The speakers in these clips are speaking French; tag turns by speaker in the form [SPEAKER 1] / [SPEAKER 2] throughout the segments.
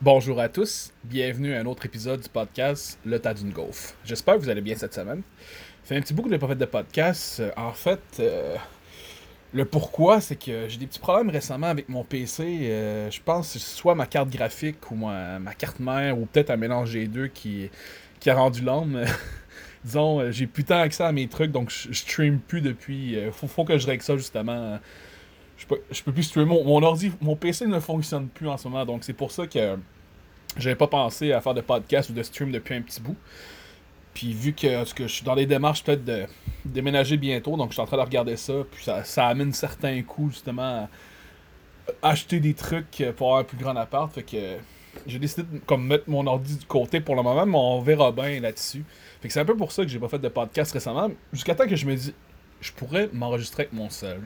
[SPEAKER 1] Bonjour à tous, bienvenue à un autre épisode du podcast Le tas d'une. J'espère que vous allez bien cette semaine. Fait un petit bout que je n'ai pas fait de podcast. Euh, En fait, euh, le pourquoi, c'est que j'ai des petits problèmes récemment avec mon PC. Euh, je pense que c'est soit ma carte graphique ou ma, carte mère ou peut-être un mélange des deux qui, qui a rendu l'âme. Disons, j'ai plus tant accès à mes trucs, donc je, stream plus depuis. faut, faut que je règle ça justement. Je peux, je peux plus streamer. Mon, mon ordi, mon PC ne fonctionne plus en ce moment, donc c'est pour ça que j'avais pas pensé à faire de podcast ou de stream depuis un petit bout. Puis vu que, je suis dans les démarches peut-être de déménager bientôt, donc je suis en train de regarder ça, puis ça, ça amène certains coûts justement à acheter des trucs pour avoir un plus grand appart. Fait que j'ai décidé de comme, mettre mon ordi du côté pour le moment, mais on verra bien là-dessus. Fait que c'est un peu pour ça que j'ai pas fait de podcast récemment, jusqu'à temps que je me dis, je pourrais m'enregistrer avec mon seul.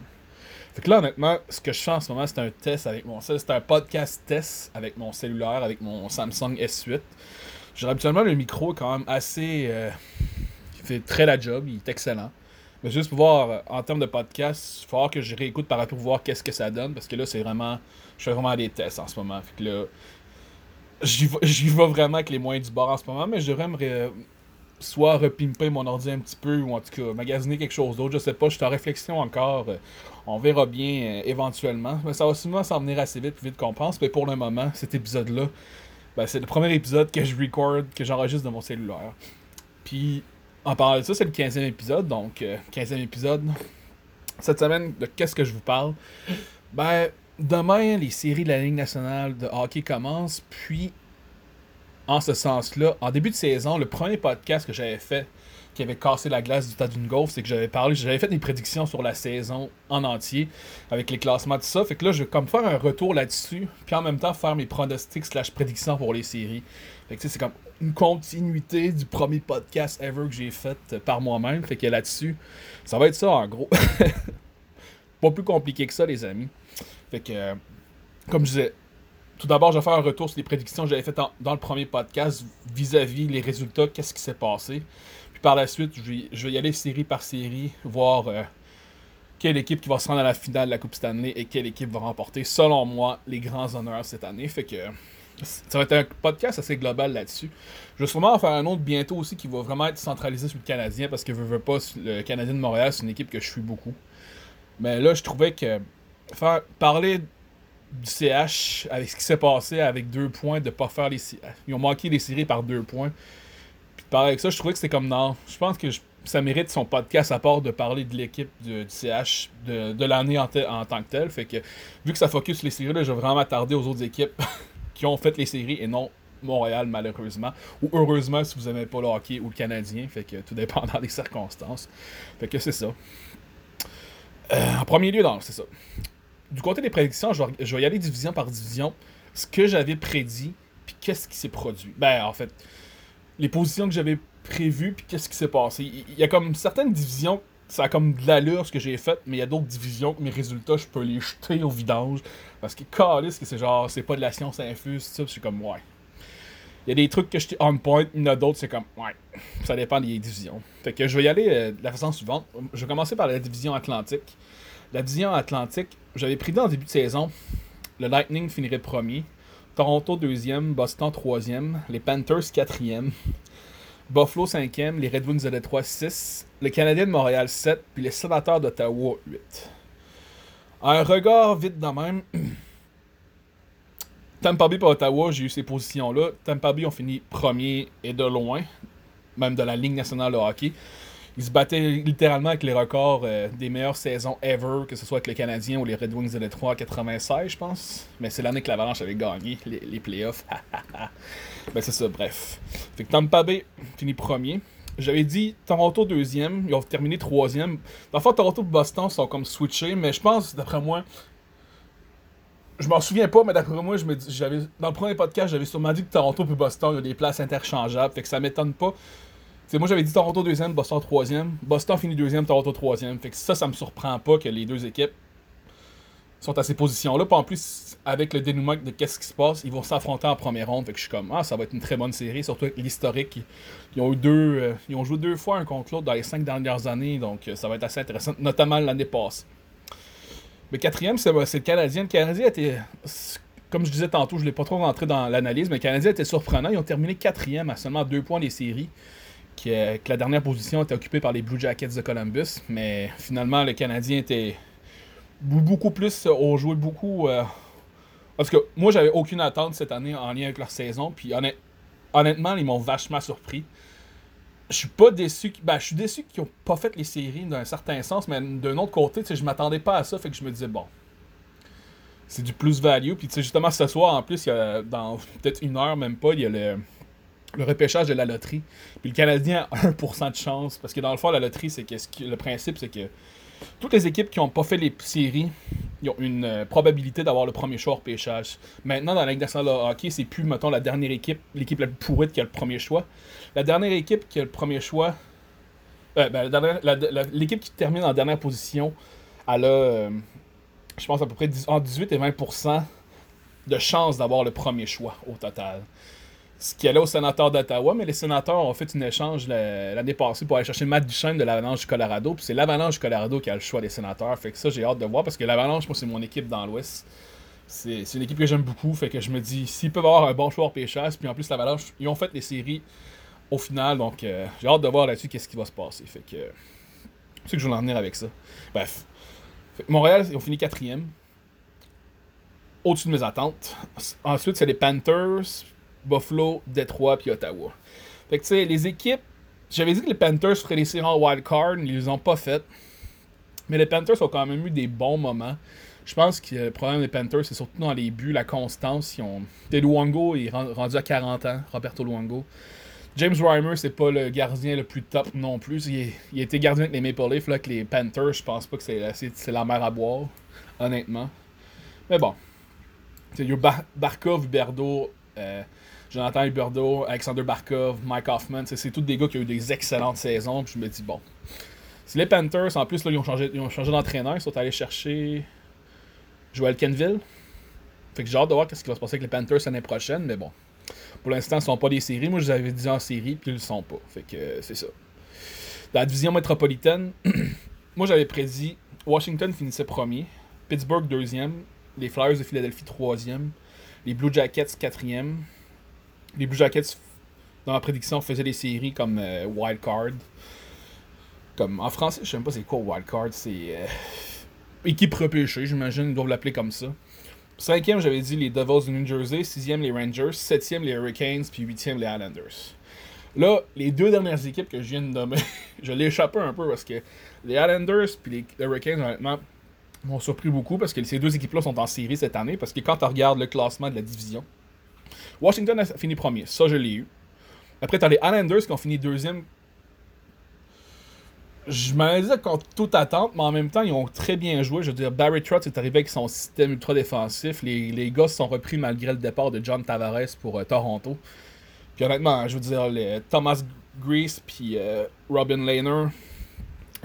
[SPEAKER 1] Fait que là, honnêtement, ce que je fais en ce moment, c'est un test avec mon. C'est un podcast test avec mon cellulaire, avec mon Samsung S8. J'ai habituellement le micro quand même assez. euh, il fait très la job, il est excellent. Mais juste pour voir, euh, en termes de podcast, il va falloir que je réécoute par rapport pour voir qu'est-ce que ça donne. Parce que là, c'est vraiment. Je fais vraiment des tests en ce moment. Fait que là. J'y vais, vais vraiment avec les moyens du bord en ce moment, mais je devrais me soit repimper mon ordi un petit peu, ou en tout cas magasiner quelque chose d'autre. Je sais pas, je suis en réflexion encore. On verra bien euh, éventuellement. Mais ça va souvent s'en venir assez vite, plus vite qu'on pense. Mais pour le moment, cet épisode-là, ben, c'est le premier épisode que je record, que j'enregistre de mon cellulaire. Puis, en parlant de ça, c'est le 15e épisode. Donc, euh, 15e épisode. Cette semaine, de qu'est-ce que je vous parle? Ben, demain, les séries de la Ligue nationale de hockey commencent. Puis, en ce sens-là, en début de saison, le premier podcast que j'avais fait qui avait cassé la glace du d'une golf, c'est que j'avais parlé, j'avais fait des prédictions sur la saison en entier, avec les classements, tout ça. Fait que là, je vais comme faire un retour là-dessus, puis en même temps faire mes pronostics slash prédictions pour les séries. Fait que c'est comme une continuité du premier podcast ever que j'ai fait euh, par moi-même. Fait que là-dessus, ça va être ça en gros. Pas plus compliqué que ça, les amis. Fait que, euh, comme je disais, tout d'abord, je vais faire un retour sur les prédictions que j'avais faites dans le premier podcast vis-à-vis les résultats, qu'est-ce qui s'est passé. Par la suite, je vais, y aller série par série, voir euh, quelle équipe qui va se rendre à la finale de la Coupe Stanley et quelle équipe va remporter, selon moi, les grands honneurs cette année. Fait que ça va être un podcast assez global là-dessus. Je vais sûrement en faire un autre bientôt aussi qui va vraiment être centralisé sur le Canadien parce que je veux pas, le Canadien de Montréal, c'est une équipe que je suis beaucoup. Mais là, je trouvais que faire parler du CH avec ce qui s'est passé avec deux points, de pas faire les Ils ont manqué les séries par deux points. Puis par avec ça, je trouvais que c'était comme non. Je pense que ça mérite son podcast à part de parler de l'équipe du CH de, l'année en, tant que telle. Fait que vu que ça focus les séries, là, je vais vraiment m'attarder aux autres équipes qui ont fait les séries et non Montréal malheureusement. Ou heureusement si vous aimez pas le hockey ou le Canadien. Fait que tout dépendant des circonstances. Fait que c'est ça. Euh, en premier lieu, non, c'est ça. Du côté des prédictions, je vais, je y aller division par division. Ce que j'avais prédit, puis qu'est-ce qui s'est produit? Ben, en fait, les positions que j'avais prévues, puis qu'est-ce qui s'est passé. Il y a comme certaines divisions, ça a comme de l'allure ce que j'ai fait, mais il y a d'autres divisions que mes résultats, je peux les jeter au vidange. Parce que, calisse, que c'est genre, c'est pas de la science infuse, ça, je suis comme, ouais. Il y a des trucs que j'étais on point, il y en a d'autres, c'est comme, ouais. Ça dépend des divisions. Fait que je vais y aller euh, de la façon suivante. Je vais commencer par la division Atlantique. La division Atlantique, j'avais prédit en début de saison, le Lightning finirait premier, Toronto deuxième, Boston troisième, les Panthers quatrième, Buffalo cinquième, les Red Wings de Détroit 6, le Canadien de Montréal 7, puis les Sénateurs d'Ottawa 8. Un regard vite de même. Tampa Bay et Ottawa, j'ai eu ces positions-là. Tampa Bay ont fini premier et de loin, même de la Ligue nationale de hockey. Ils se battaient littéralement avec les records euh, des meilleures saisons ever, que ce soit avec les Canadiens ou les Red Wings de Détroit en 96, je pense. Mais c'est l'année que l'Avalanche avait gagné les, playoffs. ben c'est ça, bref. Fait que Tampa Bay finit premier. J'avais dit Toronto deuxième, ils ont terminé troisième. Dans le fond, Toronto et Boston sont comme switchés, mais je pense, d'après moi, je m'en souviens pas, mais d'après moi, je me dis, j'avais dans le premier podcast, j'avais sûrement dit que Toronto et Boston, il y a des places interchangeables, fait que ça m'étonne pas. Moi j'avais dit Toronto deuxième, Boston troisième. Boston finit deuxième, Toronto troisième. Fait que ça, ça me surprend pas que les deux équipes sont à ces positions-là. Puis en plus, avec le dénouement de qu'est-ce qui se passe, ils vont s'affronter en première ronde. Fait que je suis comme, ah, ça va être une très bonne série, surtout avec l'historique. Ils, ont eu deux, euh, ils ont joué deux fois un contre l'autre dans les cinq dernières années, donc euh, ça va être assez intéressant, notamment l'année passée. Le quatrième, c'est le Canadien. Le Canadien était. comme je disais tantôt, je ne l'ai pas trop rentré dans l'analyse, mais le Canadien était surprenant. Ils ont terminé quatrième à seulement deux points des séries. Que, la dernière position était occupée par les Blue Jackets de Columbus. Mais finalement, le Canadien était beaucoup plus. ont joué beaucoup. Euh, parce que moi, j'avais aucune attente cette année en lien avec leur saison. Puis honnêtement, ils m'ont vachement surpris. Je suis pas déçu. Ben, je suis déçu qu'ils n'ont pas fait les séries d'un certain sens, mais d'un autre côté, je m'attendais pas à ça. Fait que je me disais, bon, c'est du plus-value. Puis, justement, ce soir, en plus, il y a, dans peut-être une heure, même pas, il y a le, le repêchage de la loterie. Puis le Canadien a 1% de chance. Parce que dans le fond, la loterie, c'est que, le principe, c'est que toutes les équipes qui n'ont pas fait les séries, ils ont une euh, probabilité d'avoir le premier choix au repêchage. Maintenant, dans la Ligue nationale de hockey, c'est plus, mettons, la dernière équipe, l'équipe la plus pourrite qui a le premier choix. La dernière équipe qui a le premier choix, euh, ben, l'équipe qui termine en dernière position, elle a, euh, je pense, à peu près entre 18 et 20% de chance d'avoir le premier choix au total. Ce qui allait aux sénateurs d'Ottawa, mais les sénateurs ont fait un échange l'année passée pour aller chercher Matt Duchesne de l'Avalanche du Colorado. Puis c'est l'Avalanche du Colorado qui a le choix des sénateurs. Fait que ça, j'ai hâte de voir parce que l'Avalanche, moi, c'est mon équipe dans l'Ouest. C'est une équipe que j'aime beaucoup. Fait que je me dis, s'ils peuvent avoir un bon choix au pêchage, puis en plus, l'Avalanche, ils ont fait les séries au final. Donc, euh, j'ai hâte de voir là-dessus qu'est-ce qui va se passer. Fait que. C'est que je vais en venir avec ça. Bref. Montréal, ils ont fini quatrième. Au-dessus de mes attentes. Ensuite, c'est les Panthers, Buffalo, Detroit puis Ottawa. Fait que tu sais, les équipes. J'avais dit que les Panthers feraient les séries en wild card, ils les ont pas fait. Mais les Panthers ont quand même eu des bons moments. Je pense que le problème des Panthers, c'est surtout dans les buts, la constance. Ils ont... Est rendu à 40 ans, Roberto Luongo. James Reimer, c'est pas le gardien le plus top non plus. Il, il a été gardien avec les Maple Leafs, là, avec les Panthers. Je pense pas que c'est la mer à boire, honnêtement. Mais bon. Il y a Barkov, Berdo, Jonathan Huberdeau, Alexander Barkov, Mike Hoffman. C'est tous des gars qui ont eu des excellentes saisons. Puis je me dis, bon. Si les Panthers, en plus, là, ils ont changé, d'entraîneur. Ils sont allés chercher Joel Kenville. Fait que j'ai hâte de voir ce qui va se passer avec les Panthers l'année prochaine. Mais bon. Pour l'instant, ils ne sont pas des séries. Moi, je les avais dit en série, puis ils ne le sont pas. Fait que euh, c'est ça. Dans la division métropolitaine, moi, j'avais prédit Washington finissait premier, Pittsburgh deuxième, les Flyers de Philadelphie troisième, les Blue Jackets quatrième. Les Blue Jackets, dans ma prédiction, faisaient des séries comme euh, Wild Card. Comme en français, je sais même pas c'est quoi Wild Card. C'est euh, équipe repêchée, j'imagine, ils doivent l'appeler comme ça. Cinquième, j'avais dit les Devils de New Jersey. Sixième, les Rangers. Septième, les Hurricanes. Puis huitième, les Islanders. Là, les deux dernières équipes que je viens de nommer, je l'ai échappé un peu parce que les Islanders puis les Hurricanes, honnêtement, m'ont surpris beaucoup parce que ces deux équipes-là sont en série cette année. Parce que quand tu regardes le classement de la division, Washington a fini premier. Ça, je l'ai eu. Après, tu as les Islanders qui ont fini deuxième je me disais contre toute attente, mais en même temps, ils ont très bien joué. Je veux dire, Barry Trotz est arrivé avec son système ultra défensif. Les, les gars se sont repris malgré le départ de John Tavares pour euh, Toronto. Puis honnêtement, je veux dire, les, Thomas Grease puis euh, Robin Lehner,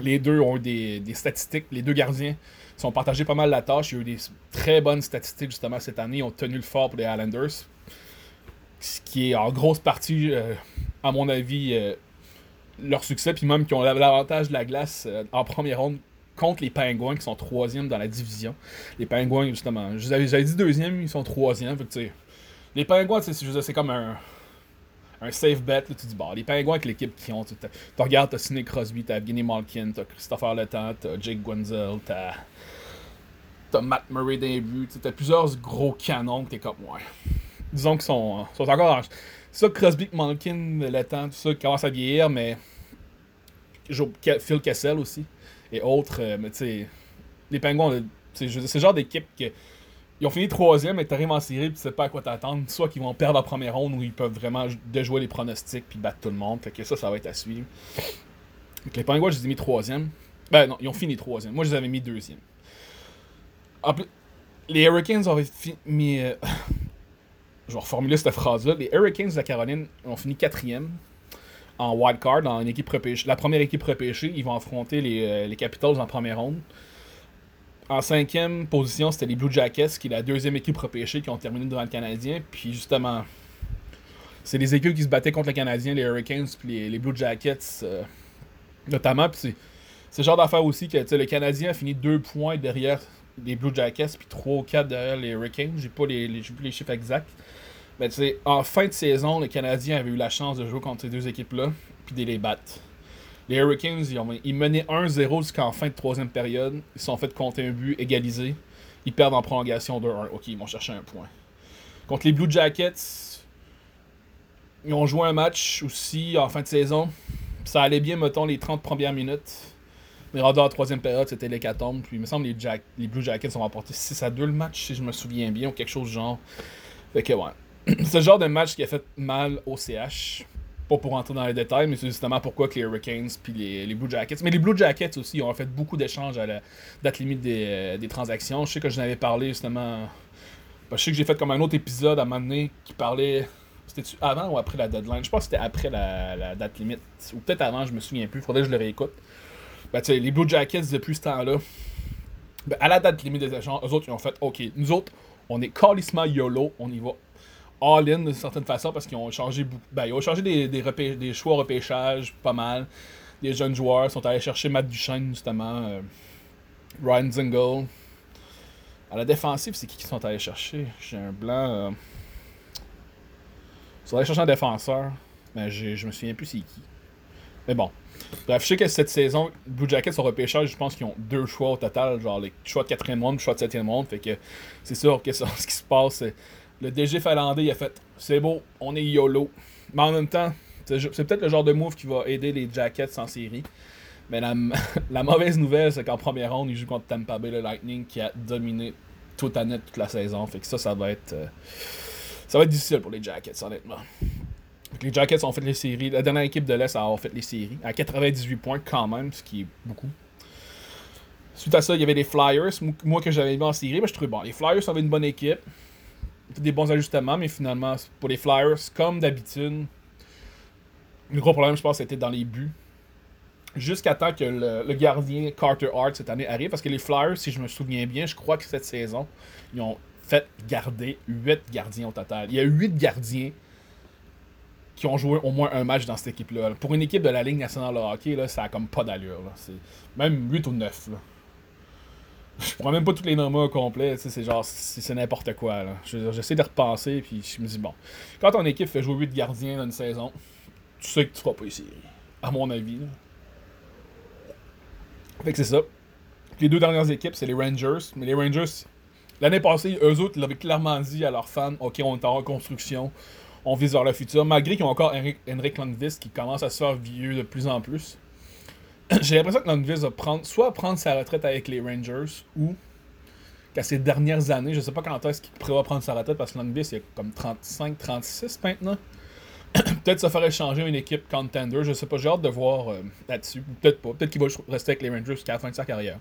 [SPEAKER 1] les deux ont eu des, des, statistiques. Les deux gardiens sont partagés pas mal la tâche. Il y a eu des très bonnes statistiques justement cette année. Ils ont tenu le fort pour les Islanders. Ce qui est en grosse partie, euh, à mon avis, leur succès, puis même qui ont l'avantage de la glace euh, en première ronde contre les Pingouins qui sont troisième dans la division. Les Pingouins, justement, j'avais dit deuxième, ils sont troisième. Les Pingouins, c'est comme un, un safe bet. Là, tu dis, bon, les Pingouins avec l'équipe qui ont. Tu regardes, t'as Sidney Crosby, t'as Guinea Malkin, t'as Christopher Letang, t'as Jake Gwenzel, t'as. T'as Matt Murray les buts, t'as plusieurs gros canons que t'es comme, ouais. Disons qu'ils sont, sont encore ça, Crosby, Malkin, le tout ça, commence à vieillir, mais. Phil Kessel aussi. Et autres. Euh, mais tu sais. Les Penguins, c'est le genre d'équipe que. Ils ont fini troisième, et t'arrives en série, puis tu sais pas à quoi t'attendre. Soit qu'ils vont perdre la première ronde, ou ils peuvent vraiment déjouer les pronostics, puis battre tout le monde. Fait que ça, ça va être à suivre. Donc, les Penguins, je les ai mis troisième. Ben non, ils ont fini troisième. Moi, je les avais mis deuxième. En plus, les Hurricanes avaient. Euh, je vais reformuler cette phrase-là. Les Hurricanes de la Caroline ont fini quatrième en wild card, dans une équipe repêchée. La première équipe repêchée, ils vont affronter les, euh, les Capitals en première ronde. En cinquième position, c'était les Blue Jackets, qui est la deuxième équipe repêchée qui ont terminé devant le Canadien. Puis justement, c'est les équipes qui se battaient contre le Canadien, les Hurricanes, puis les, Blue Jackets, euh, notamment. Puis c'est, ce genre d'affaire aussi que le Canadien a fini deux points derrière les Blue Jackets, puis 3 ou 4 derrière les Hurricanes. J'ai pas les, les, chiffres exacts. Mais tu sais, en fin de saison, les Canadiens avaient eu la chance de jouer contre ces deux équipes-là, puis de les battre. Les Hurricanes, ils, ont, ils menaient 1-0 jusqu'en fin de troisième période. Ils se sont fait compter un but, égalisé. Ils perdent en prolongation 2-1. Ok, ils vont chercher un point. Contre les Blue Jackets, ils ont joué un match aussi en fin de saison. Ça allait bien, mettons, les 30 premières minutes. En troisième période, c'était l'hécatombe. Puis il me semble que les, Blue Jackets ont remporté 6 à 2 le match, si je me souviens bien, ou quelque chose du genre. Fait que ouais. C'est le genre de match qui a fait mal au CH. Pas pour rentrer dans les détails, mais c'est justement pourquoi que les Hurricanes puis les, Blue Jackets. Mais les Blue Jackets aussi ont fait beaucoup d'échanges à la date limite des, euh, des, transactions. Je sais que j'en avais parlé justement. Ben, je sais que j'ai fait comme un autre épisode à un moment donné qui parlait. C'était-tu avant ou après la deadline? Je pense que c'était après la, date limite. Ou peut-être avant, je me souviens plus. Faudrait que je le réécoute. Ben, les Blue Jackets, depuis ce temps-là, ben, à la date limite des échanges, eux autres, ils ont fait OK, nous autres, on est calissement YOLO, on y va all-in d'une certaine façon parce qu'ils ont changé ben, ils ont changé des, des, des choix repêchage pas mal. Des jeunes joueurs sont allés chercher Matt Duchesne justement, euh, Ryan Zingle. À la défensive, c'est qui qui sont allés chercher? J'ai un blanc. Euh... Ils sont allés chercher un défenseur, mais je me souviens plus c'est qui. Mais bon. Bref, je sais que cette saison, Blue Jackets sont repêchage, je pense qu'ils ont deux choix au total, genre les choix de quatrième monde, le choix de septième monde. Fait que c'est sûr que ce qui se passe, le DG finlandais, il a fait c'est beau, on est YOLO. Mais en même temps, c'est peut-être le genre de move qui va aider les Jackets en série. Mais la, mauvaise nouvelle, c'est qu'en première ronde, ils jouent contre Tampa Bay le Lightning qui a dominé toute la net toute la saison. Fait que ça, ça va être. Euh, ça va être difficile pour les Jackets, honnêtement. Les Jackets ont fait les séries. La dernière équipe de l'Est a fait les séries. À 98 points quand même, ce qui est beaucoup. Suite à ça, il y avait les Flyers. Moi que j'avais mis en série, mais je trouvais bon. Les Flyers avaient une bonne équipe des bons ajustements, mais finalement, pour les Flyers, comme d'habitude, le gros problème, je pense, c'était dans les buts. Jusqu'à temps que le, gardien Carter Hart cette année arrive, parce que les Flyers, si je me souviens bien, je crois que cette saison, ils ont fait garder 8 gardiens au total. Il y a 8 gardiens qui ont joué au moins un match dans cette équipe-là. Pour une équipe de la Ligue nationale de hockey, là, ça a comme pas d'allure. Même 8 ou 9. Là je prends même pas tous les noms au complet, c'est genre, c'est n'importe quoi. J'essaie de repenser, puis je me dis, bon, quand ton équipe fait jouer 8 gardiens dans une saison, tu sais que tu feras pas ici, à mon avis. Fait que c'est ça. Les deux dernières équipes, c'est les Rangers. Mais les Rangers, l'année passée, eux autres, ils l'avaient clairement dit à leurs fans, ok, on est en reconstruction, on vise vers le futur, malgré qu'ils ont encore Henrik Lundqvist qui commence à se faire vieux de plus en plus. j'ai l'impression que Lundqvist va prendre, soit prendre sa retraite avec les Rangers ou qu'à ces dernières années, je sais pas quand est-ce qu'il prévoit prendre sa retraite parce que Lundqvist il a comme 35-36 maintenant. peut-être ça ferait changer une équipe contender, je sais pas, j'ai hâte de voir euh, là-dessus. Peut-être pas, peut-être qu'il va rester avec les Rangers jusqu'à la fin de sa carrière.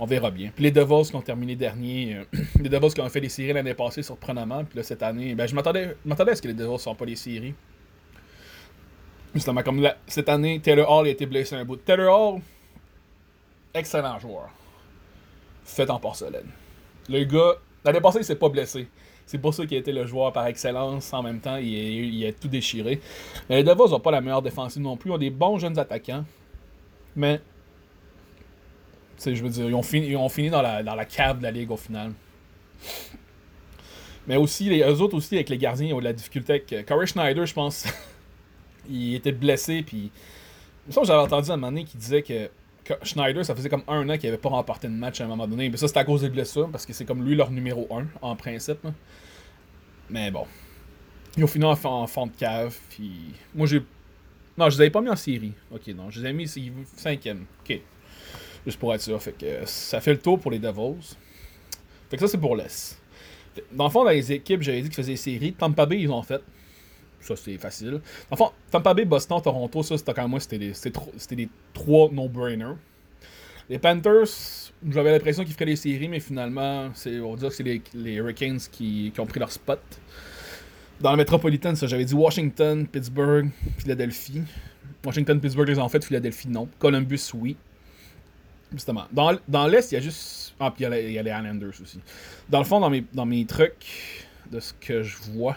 [SPEAKER 1] On verra bien. Puis les Devils qui ont terminé dernier, euh, les Devils qui ont fait les séries l'année passée surprenamment, puis là cette année, ben je m'attendais, à ce que les Devils ne soient pas les séries. Justement, comme cette année, Taylor Hall a été blessé un bout. Taylor Hall, excellent joueur. Fait en porcelaine. Le gars, l'année passée, il s'est pas blessé. C'est pour ça qu'il a été le joueur par excellence. En même temps, il, a tout déchiré. Les Devils n'ont pas la meilleure défensive non plus. Ils ont des bons jeunes attaquants. Mais, je veux dire, ils ont fini, ils ont fini dans, la, dans la cave de la ligue au final. Mais aussi, les, eux autres aussi, avec les gardiens, ils ont de la difficulté avec. Corey Schneider, je pense. il était blessé, puis. J'avais entendu à un moment donné qui disait que, Schneider, ça faisait comme un an qu'il avait pas remporté de match à un moment donné. Mais ça, c'était à cause des blessures, parce que c'est comme lui leur numéro 1, en principe. Mais bon. Ils ont fini en, fond de cave, puis. Moi, j'ai. Non, je les avais pas mis en série. Ok, non, je les ai mis cinquième. Ok. Juste pour être sûr. Fait que ça fait le tour pour les Devils. Fait que ça, c'est pour l'Est. Dans le fond, dans les équipes, j'avais dit qu'ils faisaient série. Tampa Bay, ils ont fait. Ça, c'est facile. Enfin, Tampa Bay, Boston, Toronto, ça, c'était quand même c'était des, trois no-brainers. Les Panthers, j'avais l'impression qu'ils feraient les séries, mais finalement, on va dire que c'est les, Hurricanes qui, ont pris leur spot. Dans la métropolitaine, ça, j'avais dit Washington, Pittsburgh, Philadelphie. Washington, Pittsburgh, les ont fait, Philadelphie, non. Columbus, oui. Justement. Dans, dans l'Est, il y a juste. Ah, puis il y, a les Islanders aussi. Dans le fond, dans mes, dans mes trucs, de ce que je vois,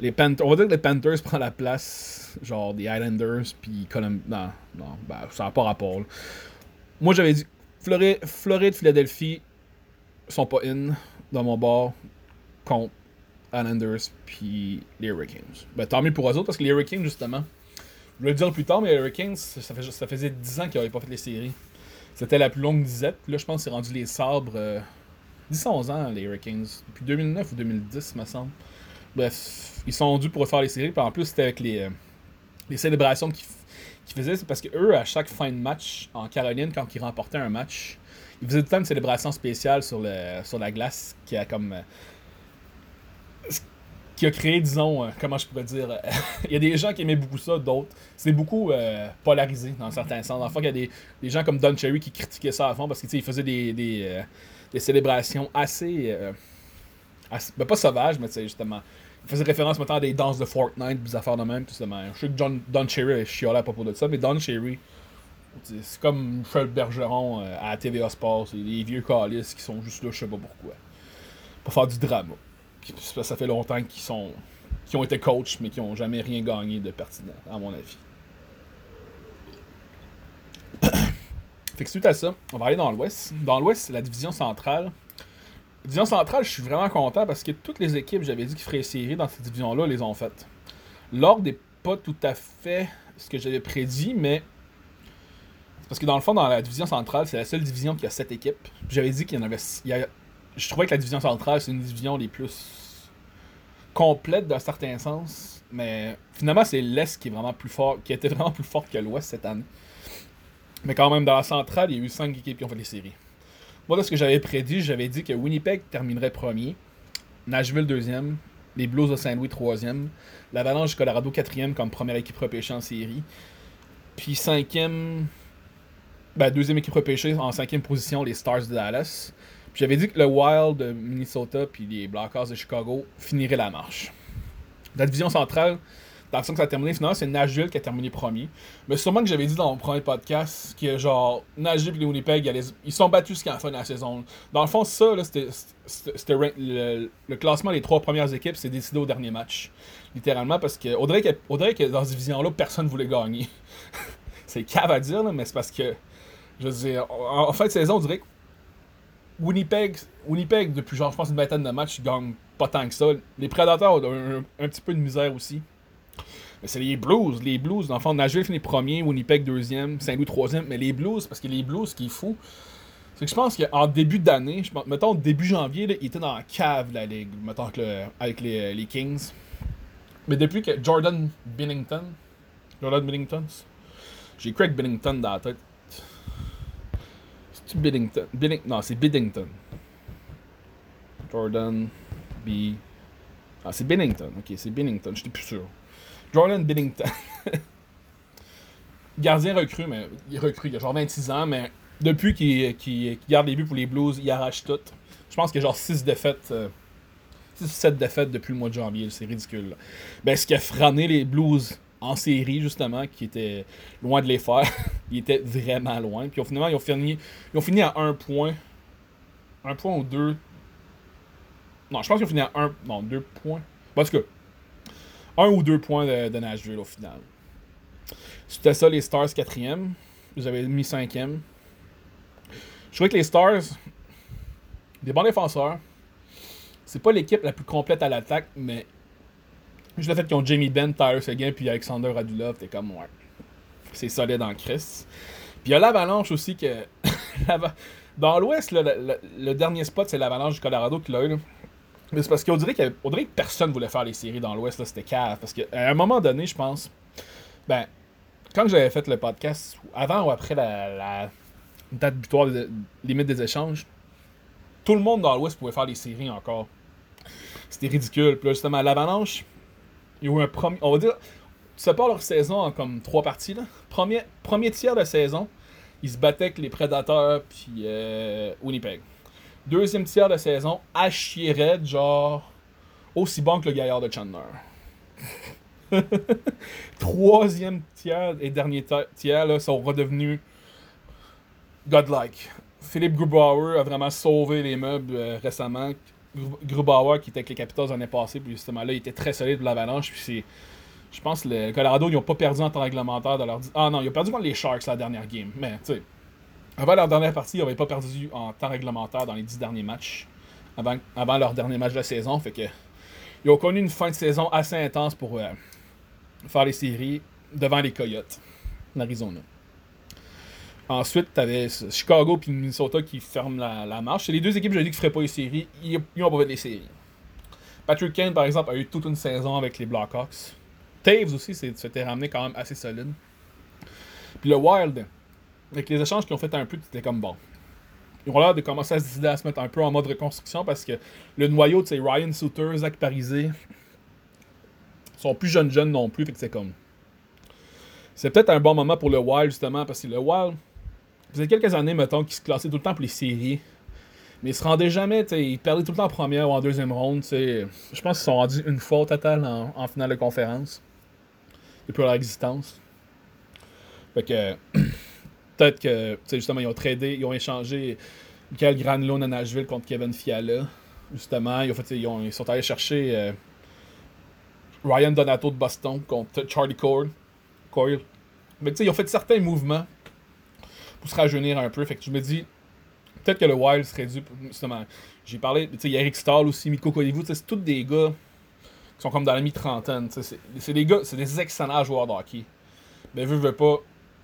[SPEAKER 1] les Panthers, on va dire que les Panthers prennent la place, genre des Islanders, puis Colum... Non, non, ben, ça n'a pas rapport. Moi, j'avais dit. Floride, Floride Philadelphie sont pas in dans mon bord contre Islanders puis les Hurricanes. Ben, tant mieux pour eux autres parce que les Hurricanes, justement, je vais le dire plus tard, mais les Hurricanes, ça, fait, ça faisait 10 ans qu'ils n'avaient pas fait les séries. C'était la plus longue disette. Là, je pense que c'est rendu les sabres. Euh, 10-11 ans, les Hurricanes. Depuis 2009 ou 2010, me semble. Bref, ils sont dus pour refaire les séries. Puis en plus, c'était avec les, euh, les célébrations qu'ils faisaient. C'est parce que eux, à chaque fin de match en Caroline, quand ils remportaient un match, ils faisaient tout le temps une célébration spéciale sur, le, sur la glace qui a comme. Euh, qui a créé, disons, euh, comment je pourrais dire, il y a des gens qui aimaient beaucoup ça, d'autres. C'est beaucoup polarisé dans certains sens. Enfin, il y a des, des, gens comme Don Cherry qui critiquaient ça à fond parce qu'ils faisaient des, des, des célébrations assez. ben pas sauvages, mais justement. Il faisait référence maintenant à des danses de Fortnite, des affaires de même, tout simplement. Je sais que John, Don Cherry chialé à propos de ça, mais Don Cherry, c'est comme Michel Bergeron euh, à TVA Sports, des vieux calices qui sont juste là, je sais pas pourquoi. Pour faire du drama. Ça fait longtemps qu'ils sont. ont été coachs, mais qui ont jamais rien gagné de pertinent, à mon avis. fait que suite à ça, on va aller dans l'Ouest. Dans l'Ouest, c'est la division centrale. Division centrale, je suis vraiment content parce que toutes les équipes, j'avais dit qu'ils feraient série dans cette division-là, les ont faites. L'ordre n'est pas tout à fait ce que j'avais prédit, mais parce que dans le fond, dans la division centrale, c'est la seule division qui a 7 équipes. J'avais dit qu'il y en avait. Je trouvais que la division centrale, c'est une division les plus complètes d'un certain sens. Mais finalement, c'est l'Est qui est vraiment plus fort, qui était vraiment plus forte que l'Ouest cette année. Mais quand même, dans la centrale, il y a eu 5 équipes qui ont fait les séries. Moi, de ce que j'avais prédit, j'avais dit que Winnipeg terminerait premier, Nashville deuxième, les Blues de Saint-Louis troisième, l'Avalanche du Colorado quatrième comme première équipe repêchée en série, puis cinquième, ben, deuxième équipe repêchée en cinquième position, les Stars de Dallas. J'avais dit que le Wild de Minnesota puis les Blackhawks de Chicago finiraient la marche. La division centrale, dans le sens que ça a terminé, finalement, c'est Nashville qui a terminé premier. Mais sûrement que j'avais dit dans mon premier podcast que, genre, Nashville et les Winnipeg, ils sont battus jusqu'à la fin de la saison. Dans le fond, ça, c'était le, classement des trois premières équipes, c'est décidé au dernier match. Littéralement, parce que, on que, dans cette division-là, personne ne voulait gagner. c'est cave à dire, mais c'est parce que, je veux dire, en, fin de saison, on dirait que Winnipeg, Winnipeg, depuis genre, je pense, une vingtaine de matchs, ils gagnent pas tant que ça. Les Prédateurs ont un petit peu de misère aussi c'est les Blues. Les Blues, dans le fond, Nashville finit premier, Winnipeg deuxième, Saint-Louis troisième. Mais les Blues, parce que les Blues, ce qui est fou, c'est que je pense qu'en début d'année, mettons début janvier, là, ils étaient dans la cave de la ligue, mettons avec les, les, Kings. Mais depuis que Jordan Binnington, Jordan Binnington, j'ai Craig Binnington dans la tête. C'est-tu Binnington? Non, c'est Biddington. Jordan B. Ah, c'est Binnington. Ok, c'est Binnington, j'étais plus sûr. Jordan Binnington. Gardien recru, mais il recrue, il a genre 26 ans, mais depuis qu'il garde les buts pour les Blues, il arrache tout. Je pense qu'il y a genre 6 défaites. 6 ou 7 défaites depuis le mois de janvier, c'est ridicule. Ben, ce qui a frané les Blues en série, justement, qui était loin de les faire, il était vraiment loin. Puis finalement, ils ont fini, ils ont fini à 1 point. 1 point ou 2. Non, je pense qu'ils ont fini à 1. Non, 2 points. Parce que un ou deux points de, Nashville au final. C'était ça, les Stars quatrième. Vous avez mis cinquième. Je trouvais que les Stars, des bons défenseurs. C'est pas l'équipe la plus complète à l'attaque, mais juste le fait qu'ils ont Jamie Benn, Tyler Seguin puis Alexander Radulov, t'es comme ouais. C'est solide en Chris. Puis il y a l'Avalanche aussi que. Dans l'Ouest, le, dernier spot, c'est l'Avalanche du Colorado qui l'a eu. Mais c'est parce qu'on dirait, que personne voulait faire les séries dans l'Ouest, c'était cave. Parce qu'à un moment donné, je pense, ben, quand j'avais fait le podcast, avant ou après la, date butoir de, limite des échanges, tout le monde dans l'Ouest pouvait faire les séries encore. C'était ridicule. Puis là, justement, l'Avalanche, il y eu un premier. On va dire, tu sépares leur saison en comme trois parties. Là. Premier, premier tiers de saison, ils se battaient avec les Prédateurs puis euh, Winnipeg. Deuxième tiers de saison, à chier genre aussi bon que le gaillard de Chandler. Troisième tiers et dernier tiers là, sont redevenus godlike. Philippe Grubauer a vraiment sauvé les meubles euh, récemment. Grubauer qui était avec les Capitals l'année passée, puis justement là, il était très solide pour l'Avalanche. Puis c'est. Je pense que le Colorado, ils n'ont pas perdu en temps réglementaire de leur. Ah non, ils ont perdu contre les Sharks la dernière game. Mais, tu sais. Avant leur dernière partie, ils n'avaient pas perdu en temps réglementaire dans les dix derniers matchs. Avant, avant leur dernier match de la saison. Fait que ils ont connu une fin de saison assez intense pour euh, faire les séries devant les Coyotes d'Arizona. Ensuite, tu avais Chicago et Minnesota qui ferment la, marche. C'est les deux équipes, je dit, qui ne feraient pas les séries. Ils n'ont pas fait les séries. Patrick Kane, par exemple, a eu toute une saison avec les Blackhawks. Taves aussi s'était ramené quand même assez solide. Puis le Wild, avec les échanges qu'ils ont fait un peu, c'était comme bon. Ils ont l'air de commencer à se décider à se mettre un peu en mode reconstruction parce que le noyau, c'est Ryan Suter, Zach Parisé, sont plus jeunes jeunes non plus, fait que c'est comme. C'est peut-être un bon moment pour le Wild justement parce que le Wild, faisait quelques années, mettons, qu'ils se classaient tout le temps pour les séries. Mais ils se rendaient jamais, ils perdaient tout le temps en première ou en deuxième ronde. Je pense qu'ils sont rendus une fois au total en, finale de conférence. Depuis leur existence. Fait que. Peut-être que, justement, ils ont tradé, ils ont échangé Michael Granlund à Nashville contre Kevin Fiala. Justement, ils, ont fait, ils, ont, ils sont allés chercher euh, Ryan Donato de Boston contre Charlie Coyle. Coyle. Mais tu sais, ils ont fait certains mouvements se rajeunir un peu. Fait que je me dis, peut-être que le Wild serait dû. Justement, j'ai parlé, tu sais, Eric Stahl aussi, Miko Koivu, c'est tous des gars qui sont comme dans la mi-trentaine. C'est des gars, c'est des excellents joueurs de hockey. Mais veux, veux pas,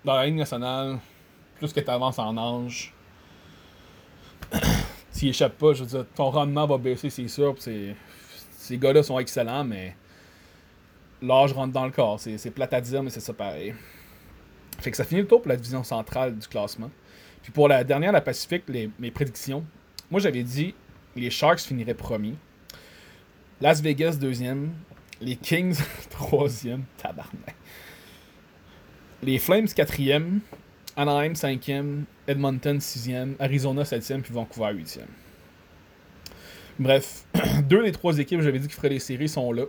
[SPEAKER 1] dans la ligne nationale, plus que tu avances en âge, tu échappes pas, je veux dire, ton rendement va baisser, c'est sûr. Ces gars-là sont excellents, mais l'âge rentre dans le corps. C'est plate à dire, mais c'est ça pareil. Fait que ça finit le tour pour la division centrale du classement. Puis pour la dernière, la Pacifique, mes prédictions. Moi, j'avais dit les Sharks finiraient premier. Las Vegas, deuxième. Les Kings, troisième. Tabarnak. Les Flames, quatrième. Anaheim, cinquième. Edmonton, sixième. Arizona, septième. Puis Vancouver, huitième. Bref, deux des trois équipes, j'avais dit qu'ils feraient les séries, sont là.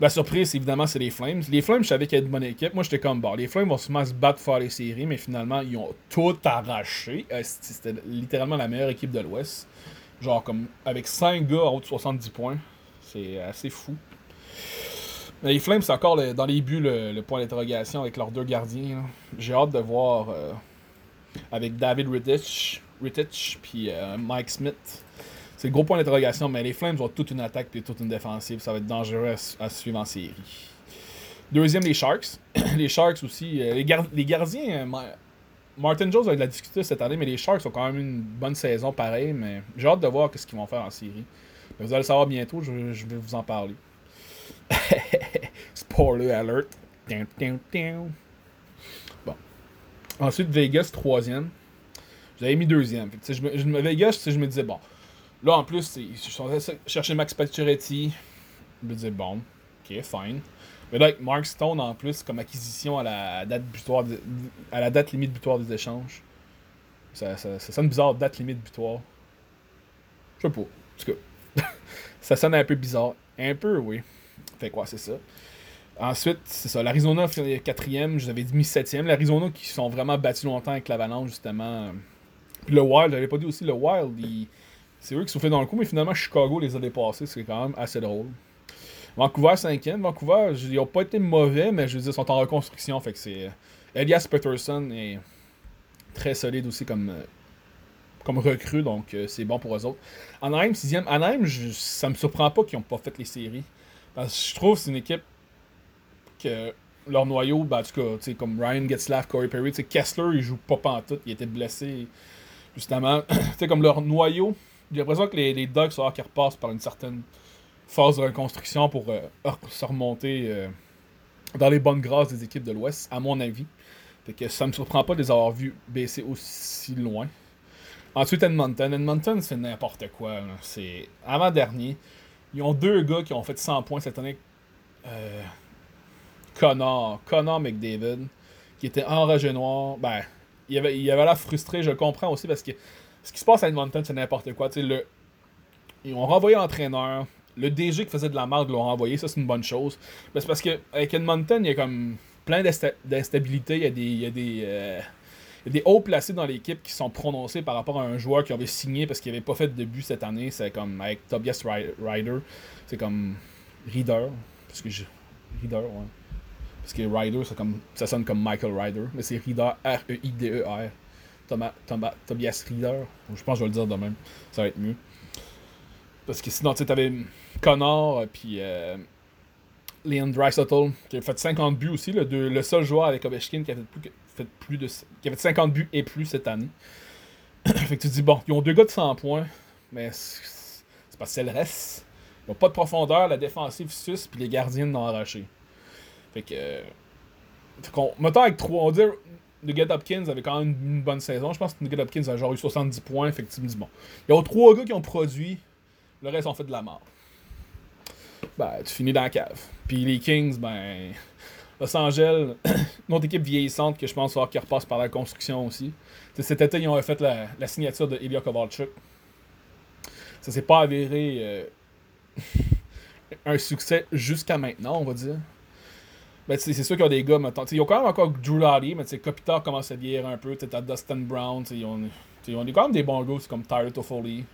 [SPEAKER 1] La surprise, évidemment, c'est les Flames. Les Flames, je savais qu'il y avait une bonne équipe. Moi, j'étais comme, bon, les Flames vont sûrement se battre pour faire les séries, mais finalement, ils ont tout arraché. Euh, c'était littéralement la meilleure équipe de l'Ouest. Genre, comme, avec 5 gars en haut de 70 points. C'est assez fou. Les Flames, c'est encore dans les buts le, point d'interrogation avec leurs deux gardiens. J'ai hâte de voir euh, avec David Rittich, Rittich puis euh, Mike Smith c'est le gros point d'interrogation, mais les Flames ont toute une attaque et toute une défensive. Ça va être dangereux à, suivre en série. Deuxième, les Sharks. les Sharks aussi. Euh, les, les, gardiens. Euh, Martin Jones va être la discuter cette année, mais les Sharks ont quand même une bonne saison pareil. Mais j'ai hâte de voir ce qu'ils vont faire en série. vous allez le savoir bientôt, je, vais vous en parler. Spoiler alert. Bon. Ensuite, Vegas, troisième. J'avais mis deuxième. je me, je, Vegas, je me disais, bon, Là, en plus, je suis chercher Max Pacioretty. Je me disais, bon, ok, fine. Mais là, avec Mark Stone, en plus, comme acquisition à la date butoir à la date limite butoir des échanges. Ça, sonne bizarre, date limite butoir. Je sais pas. En tout cas, ça sonne un peu bizarre. Un peu, oui. Fait quoi, c'est ça. Ensuite, c'est ça. L'Arizona quatrième, je vous avais mis septième. L'Arizona qui sont vraiment battus longtemps avec l'Avalanche, justement. Puis le Wild, j'avais pas dit aussi, le Wild, il c'est eux qui sont fait dans le coup, mais finalement, Chicago les a dépassés, c'est quand même assez drôle. Vancouver 5e. Vancouver, ils n'ont pas été mauvais, mais je veux dire, ils sont en reconstruction. Fait que c'est. Euh, Elias Peterson est très solide aussi comme, euh, comme recrue, donc euh, c'est bon pour eux autres. Anaheim 6e. Anaheim, je, ça me surprend pas qu'ils n'ont pas fait les séries. Parce que je trouve que c'est une équipe que leur noyau, ben, en tout cas, comme Ryan Getzlaff, Corey Perry, Kessler, il joue pas pantoute, il était blessé justement. comme leur noyau, j'ai l'impression que les, les Ducks, sont qu'ils repassent par une certaine phase de reconstruction pour euh, se remonter euh, dans les bonnes grâces des équipes de l'Ouest, à mon avis. Fait que ça me surprend pas de les avoir vus baisser aussi loin. Ensuite, Edmonton. Edmonton, c'est n'importe quoi. C'est avant-dernier. Ils ont deux gars qui ont fait 100 points cette année. Euh, Connor, Connor McDavid, qui était enragé noir. Ben, il avait, il avait l'air frustré, je comprends aussi, parce que ce qui se passe à Edmonton, c'est n'importe quoi. le... Ils ont renvoyé l'entraîneur. Le DG qui faisait de la marde l'ont renvoyé. Ça, c'est une bonne chose. Mais c'est parce qu'avec Edmonton, il y a comme plein d'instabilité. Il y a des. Il y a des euh, des hauts placés dans l'équipe qui sont prononcés par rapport à un joueur qui avait signé parce qu'il n'avait pas fait de début cette année. C'est comme avec Tobias Ryder. C'est comme Reader. Parce que je. Reader, ouais. Parce que Ryder, ça, comme, ça sonne comme Michael Ryder. Mais c'est Reader, R-E-I-D-E-R. Thomas, Thomas, Tobias Reader. Je pense que je vais le dire de même. Ça va être mieux. Parce que sinon, tu sais, t'avais Connor, puis euh, Leon qui a fait 50 buts aussi. Le, seul joueur avec Ovechkin qui a fait plus, de. qui a fait 50 buts et plus cette année. fait que tu te dis, bon, ils ont deux gars de 100 points, mais c'est parce que c'est reste. Ils n'ont pas de profondeur, la défensive sus, puis les gardiens n'ont arraché. Fait que. Euh, fait qu'on, mettons avec 3, on va dire, Nugget Hopkins avait quand même une bonne saison. Je pense que Nugget Hopkins a genre eu 70 points. Bon. Il y a trois gars qui ont produit, le reste ont fait de la mort. Ben, tu finis dans la cave. Puis les Kings, ben. Los Angeles, une autre équipe vieillissante que je pense voir qui repasse par la construction aussi. cet été, ils ont fait la, signature de Ilya Kovalchuk. Ça s'est pas avéré euh, un succès jusqu'à maintenant, on va dire. Ben, c'est sûr qu'il y a des gars, maintenant. Ils ont quand même encore Drew Lottie, mais Kopitar commence à vieillir un peu. T'as Dustin Brown. Ils ont, ils ont quand même des bons gars, comme Tyler Toffoli.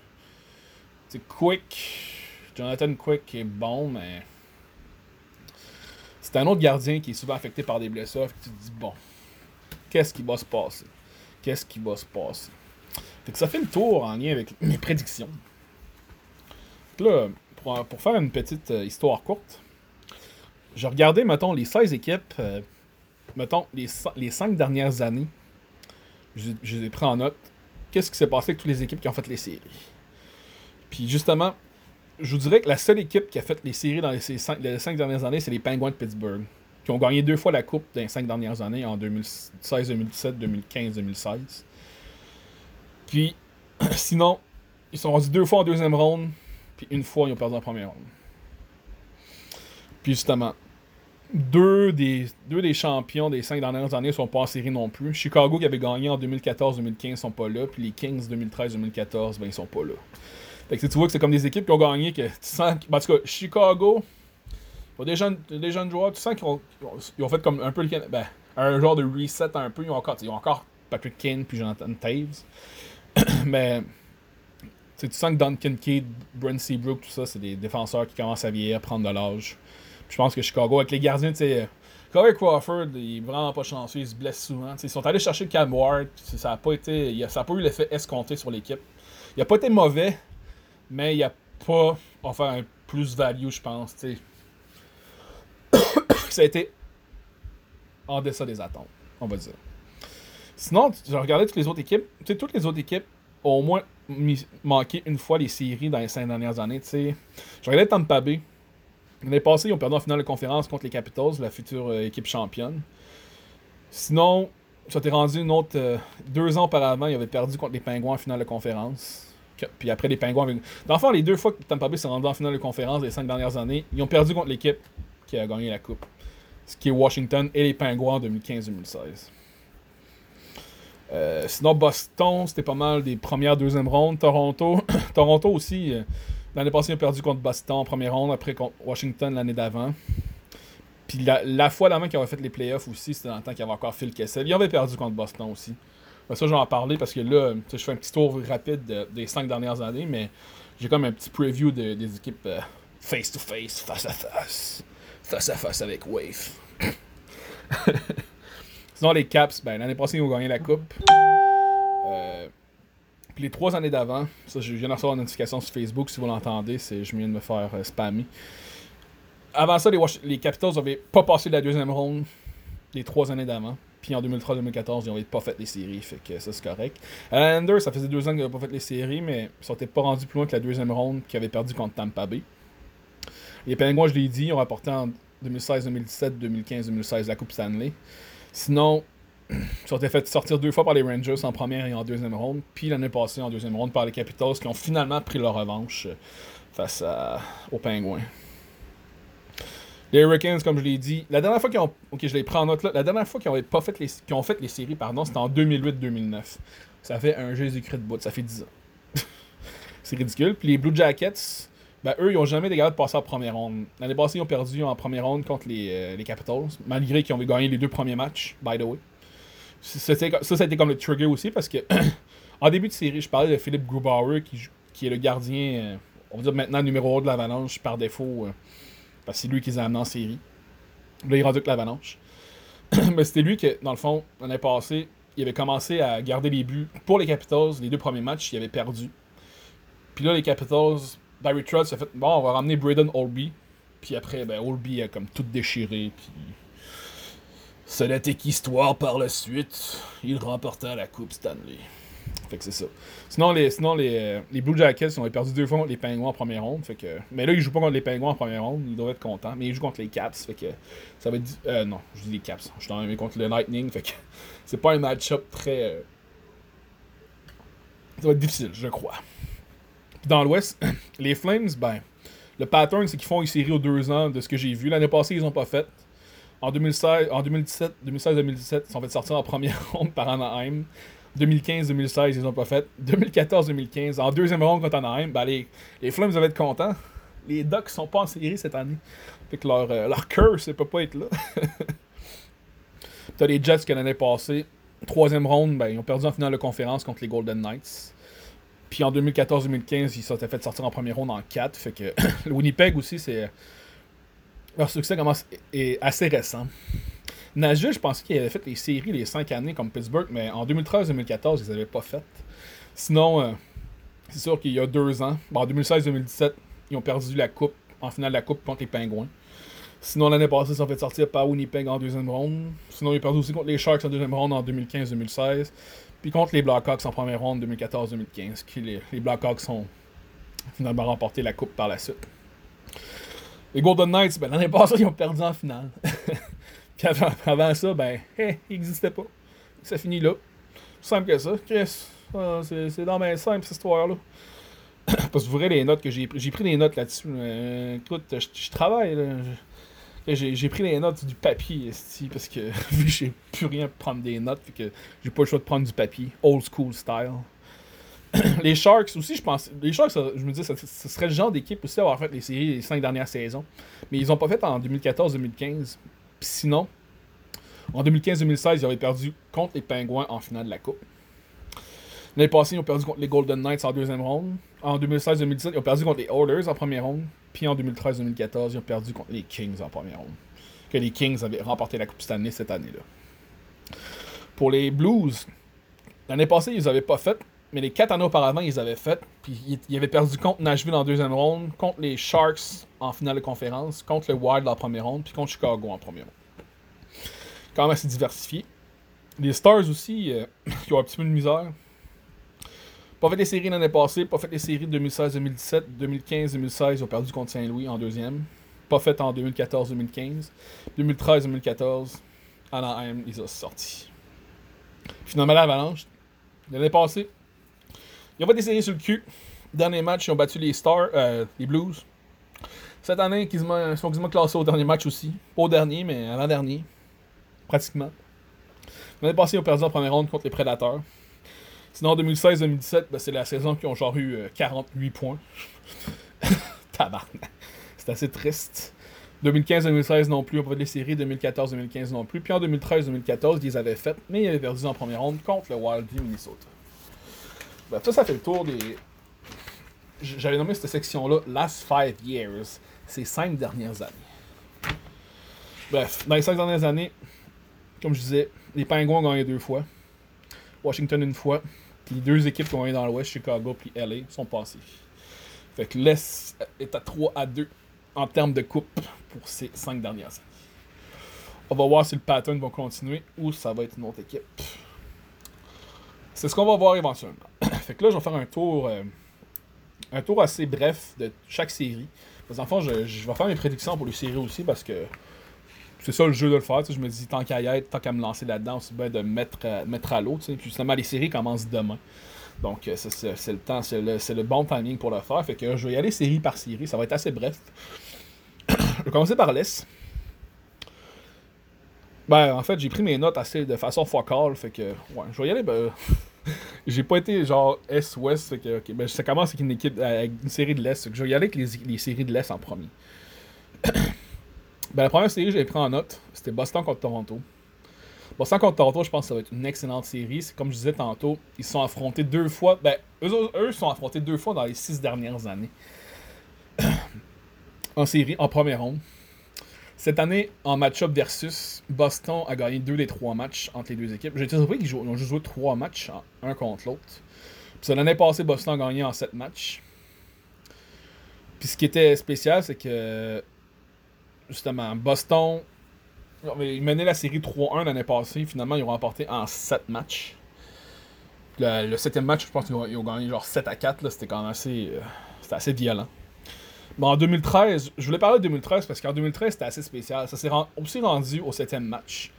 [SPEAKER 1] Quick. Jonathan Quick est bon, mais. C'est un autre gardien qui est souvent affecté par des blessures. tu te dis, bon, qu'est-ce qui va se passer? Qu'est-ce qui va se passer? Fait que ça fait le tour en lien avec mes prédictions. Là, pour, pour faire une petite euh, histoire courte, j'ai regardé, mettons, les 16 équipes, euh, mettons, les, les 5 dernières années. Je, les ai pris en note. Qu'est-ce qui s'est passé avec toutes les équipes qui ont fait les séries? Puis justement, je vous dirais que la seule équipe qui a fait les séries dans les 5, dernières années, c'est les Penguins de Pittsburgh, qui ont gagné deux fois la Coupe dans les 5 dernières années, en 2016, 2017, 2015, 2016. Puis, sinon, ils sont rendus deux fois en deuxième ronde, puis une fois, ils ont perdu en première ronde. Justement, deux des, deux des champions des cinq dernières années sont pas en série non plus. Chicago qui avait gagné en 2014-2015 sont pas là, puis les Kings 2013-2014, ben ils sont pas là. Fait que tu vois que c'est comme des équipes qui ont gagné que tu sens. Ben, en tout cas, Chicago, il des jeunes, des jeunes joueurs, tu sens qu'ils ont, ils ont fait comme un peu le. Ben, un genre de reset un peu. Ils ont encore, ils ont encore Patrick Kane puis Jonathan Taves. Mais tu sens que Duncan Keith, Brent Seabrook, tout ça, c'est des défenseurs qui commencent à vieillir, prendre de l'âge. Je pense que Chicago, avec les gardiens, tu sais. Corey Crawford, il est vraiment pas chanceux, il se blesse souvent. ils sont allés chercher Cam Ward, ça n'a pas été. Ça a pas eu l'effet escompté sur l'équipe. Il a pas été mauvais, mais il a pas offert un plus-value, je pense. ça a été en deçà des attentes, on va dire. Sinon, j'ai regardé toutes les autres équipes. Tu sais, toutes les autres équipes ont au moins manqué une fois les séries dans les cinq dernières années. J'ai regardé Tampa Bay. L'année passée, ils ont perdu en finale de conférence contre les Capitals, la future euh, équipe championne. Sinon, ça t'est rendu une autre. Euh, deux ans auparavant, ils avaient perdu contre les Pingouins en finale de conférence. Puis après, les Pingouins. Avec... Dans le les deux fois que Tampa Bay s'est rendu en finale de conférence les cinq dernières années, ils ont perdu contre l'équipe qui a gagné la Coupe. Ce qui est Washington et les Pingouins en 2015-2016. Euh, sinon, Boston, c'était pas mal des premières, deuxième rondes. Toronto, Toronto aussi. L'année passée, ils ont perdu contre Boston en première ronde, après contre Washington l'année d'avant. Puis la, fois d'avant qu'ils avaient fait les playoffs aussi, c'était dans le temps qu'il avait encore Phil Kessel. Ils avaient perdu contre Boston aussi. ça, je vais en parler parce que là, je fais un petit tour rapide des cinq dernières années, mais j'ai comme un petit preview des équipes face-to-face, face-à-face. Face-à-face avec Wave. Sinon, les Caps, ben, l'année passée, ils ont gagné la Coupe. Euh, les trois années d'avant, ça, je viens d'en recevoir une notification sur Facebook, si vous l'entendez, c'est je viens de me faire euh, spammer. Avant ça, les, Capitals n'avaient pas passé la deuxième ronde les trois années d'avant. Puis en 2003-2014, ils n'avaient pas fait les séries, fait que ça c'est correct. Anders, ça faisait deux ans qu'ils n'avaient pas fait les séries, mais ils n'étaient pas rendus plus loin que la deuxième ronde qu'ils avaient perdu contre Tampa Bay. Les Penguins, je l'ai dit, ils ont rapporté en 2016, 2017, 2015, 2016 la Coupe Stanley. Sinon, ils ont été fait sortir deux fois par les Rangers en première et en deuxième ronde, puis l'année passée en deuxième ronde par les Capitals qui ont finalement pris leur revanche euh, face aux Penguins. Les Hurricanes, comme je l'ai dit, la dernière fois qu'ils ont. Ok, je là. La dernière fois qu'ils ont, pas fait les, ont fait les séries, pardon, c'était en 2008-2009. Ça fait un Jésus-Christ de bout, ça fait 10 ans. C'est ridicule. Puis les Blue Jackets, ben eux, ils ont jamais été de passer en première ronde. L'année passée, ils ont perdu en première ronde contre les, euh, les Capitals, malgré qu'ils ont gagné les deux premiers matchs, by the way. Ça, ça, a été comme le trigger aussi parce que en début de série, je parlais de Philippe Grubauer qui, qui est le gardien, euh, on va dire maintenant numéro 1 de l'Avalanche par défaut, euh, parce que c'est lui qui les a amenés en série. Là, il est rendu avec l'Avalanche. Mais c'était lui que, dans le fond, l'année passée, il avait commencé à garder les buts pour les Capitals. Les deux premiers matchs, il avait perdu. Puis là, les Capitals, Barry Trotz a fait Bon, on va ramener Braden Olby. Puis après, ben, Olby a comme tout déchiré. Puis. N'était qu'histoire par la suite. Il remporta la Coupe Stanley. Fait que c'est ça. Sinon, les, sinon les, euh, les Blue Jackets, ils ont perdu deux fois contre les Penguins en première ronde. Fait que, mais là, ils jouent pas contre les Penguins en première ronde. Ils doivent être contents. Mais ils jouent contre les Caps. Fait que ça va être. Euh, non, je dis les Caps. Je suis en contre le Lightning. Fait que c'est pas un match-up très. Euh, ça va être difficile, je crois. Dans l'Ouest, les Flames, ben, le pattern, c'est qu'ils font une série aux deux ans de ce que j'ai vu. L'année passée, ils ont pas fait. En 2016, en 2017, 2016-2017, ils sont fait sortir en première ronde par Anaheim. 2015-2016, ils ont pas fait. 2014-2015, en deuxième ronde contre Anaheim, ben les, les Flames devaient être contents. Les Ducks sont pas en série cette année. Fait que leur, euh, leur curse ne peut pas être là. T'as les Jets qui l'année passée, troisième ronde, ben, ils ont perdu en finale de conférence contre les Golden Knights. Puis en 2014-2015, ils s'étaient fait sortir en première ronde en 4. Fait que le Winnipeg aussi, c'est. Leur succès commence est assez récent. Nashville, je pensais qu'ils avaient fait les séries les 5 années comme Pittsburgh, mais en 2013-2014, ils n'avaient pas fait. Sinon, euh, c'est sûr qu'il y a deux ans, en 2016-2017, ils ont perdu la coupe, en finale de la coupe contre les Pingouins. Sinon, l'année passée, ils sont fait sortir par Winnipeg en deuxième ronde. Sinon, ils ont perdu aussi contre les Sharks en deuxième ronde en 2015-2016. Puis contre les Blackhawks en première ronde 2014-2015. Les, les Blackhawks ont finalement remporté la coupe par la suite. Les Golden Knights, ben, l'année passée, ils ont perdu en finale. Puis avant, ça, ben, hey, il n'existait pas. Ça finit là. Simple que ça. Ah, c'est dans mes simple cette histoire-là. Parce que vous verrez les notes que j'ai pris. J'ai pris des notes là-dessus. écoute, je, travaille. J'ai pris les notes du papier ici parce que vu que j'ai plus rien pour prendre des notes, fait que j'ai pas le choix de prendre du papier. Old school style. les Sharks aussi, je pense. Les Sharks, je me dis, ce serait le genre d'équipe aussi à avoir fait les séries cinq dernières saisons. Mais ils ont pas fait en 2014-2015. Puis sinon, en 2015-2016, ils avaient perdu contre les Pingouins en finale de la Coupe. L'année passée, ils ont perdu contre les Golden Knights en deuxième ronde. En 2016-2017, ils ont perdu contre les Oilers en première ronde. Puis en 2013-2014, ils ont perdu contre les Kings en première ronde. Que les Kings avaient remporté la Coupe Stanley cette année-là. Pour les Blues, l'année passée, ils n'avaient pas fait. Mais les quatre années auparavant, ils avaient fait. Puis ils avaient perdu contre Nashville en deuxième ronde, contre les Sharks en finale de conférence, contre le Wild en première ronde, puis contre Chicago en première ronde. Quand même assez diversifié. Les Stars aussi, euh, qui ont un petit peu de misère. Pas fait des séries l'année passée, pas fait des séries 2016-2017, 2015-2016, ils ont perdu contre Saint-Louis en deuxième. Pas fait en 2014-2015. 2013-2014, Anaheim, ils ont sorti. Finalement, l'Avalanche, l'année passée, ils ont pas des séries sur le cul. Dernier match, ils ont battu les Stars, euh, les Blues. Cette année, ils sont quasiment classés au dernier match aussi. Au dernier, mais à l'an-dernier. Pratiquement. L'année passée, ils ont perdu en première ronde contre les Prédateurs. Sinon, en 2016-2017, ben, c'est la saison qui ont genre eu 48 euh, points. Tabarnak. C'est assez triste. 2015-2016 non plus, on pas les séries. 2014-2015 non plus. Puis en 2013-2014, ils les avaient faites, mais ils avaient perdu en première ronde contre le Wild du Minnesota. Ben, ça, fait le tour des. J'avais nommé cette section-là Last Five Years. Ces cinq dernières années. Bref, dans les cinq dernières années, comme je disais, les Penguins ont gagné deux fois. Washington une fois. Puis les deux équipes qui ont gagné dans l'Ouest, Chicago puis LA, sont passées. Fait que l'Est est à 3 à 2 en termes de coupe pour ces cinq dernières années. On va voir si le pattern va continuer ou ça va être une autre équipe. C'est ce qu'on va voir éventuellement. Fait que là, je vais faire un tour, euh, un tour assez bref de chaque série. Parce enfants, je, je vais faire mes prédictions pour les séries aussi parce que c'est ça le jeu de le faire. Je me dis, tant qu'à y être, tant qu'à me lancer là-dedans, c'est bien de mettre, euh, mettre à l'eau. Puis justement, les séries commencent demain. Donc, euh, c'est le temps, c'est le, bon timing pour le faire. Fait que je vais y aller série par série. Ça va être assez bref. je vais commencer par l'Est. Ben, en fait, j'ai pris mes notes assez de façon focal. Fait que, ouais, je vais y aller. Ben, j'ai pas été genre Est-Ouest. Ben, ça commence avec une équipe, avec une série de l'Est. Je vais y aller avec les, séries de l'Est en premier. ben, la première série que j'avais pris en note, c'était Boston contre Toronto. Boston contre Toronto, je pense que ça va être une excellente série. C'est comme je disais tantôt, ils se sont affrontés deux fois. Ben, eux, eux sont affrontés deux fois dans les six dernières années. en série, en première ronde. Cette année, en match-up versus, Boston a gagné deux des trois matchs entre les deux équipes. J'ai été surpris qu'ils ont juste joué trois matchs, un contre l'autre. Puis l'année passée, Boston a gagné en sept matchs. Puis ce qui était spécial, c'est que justement, Boston, ils menaient la série 3-1 l'année passée. Finalement, ils ont remporté en 7 matchs. Le, septième match, je pense qu'ils ont, gagné genre 7 à 4. C'était quand même assez, euh, assez violent. Bon, en 2013, je voulais parler de 2013 parce qu'en 2013, c'était assez spécial. Ça s'est aussi rendu au septième match.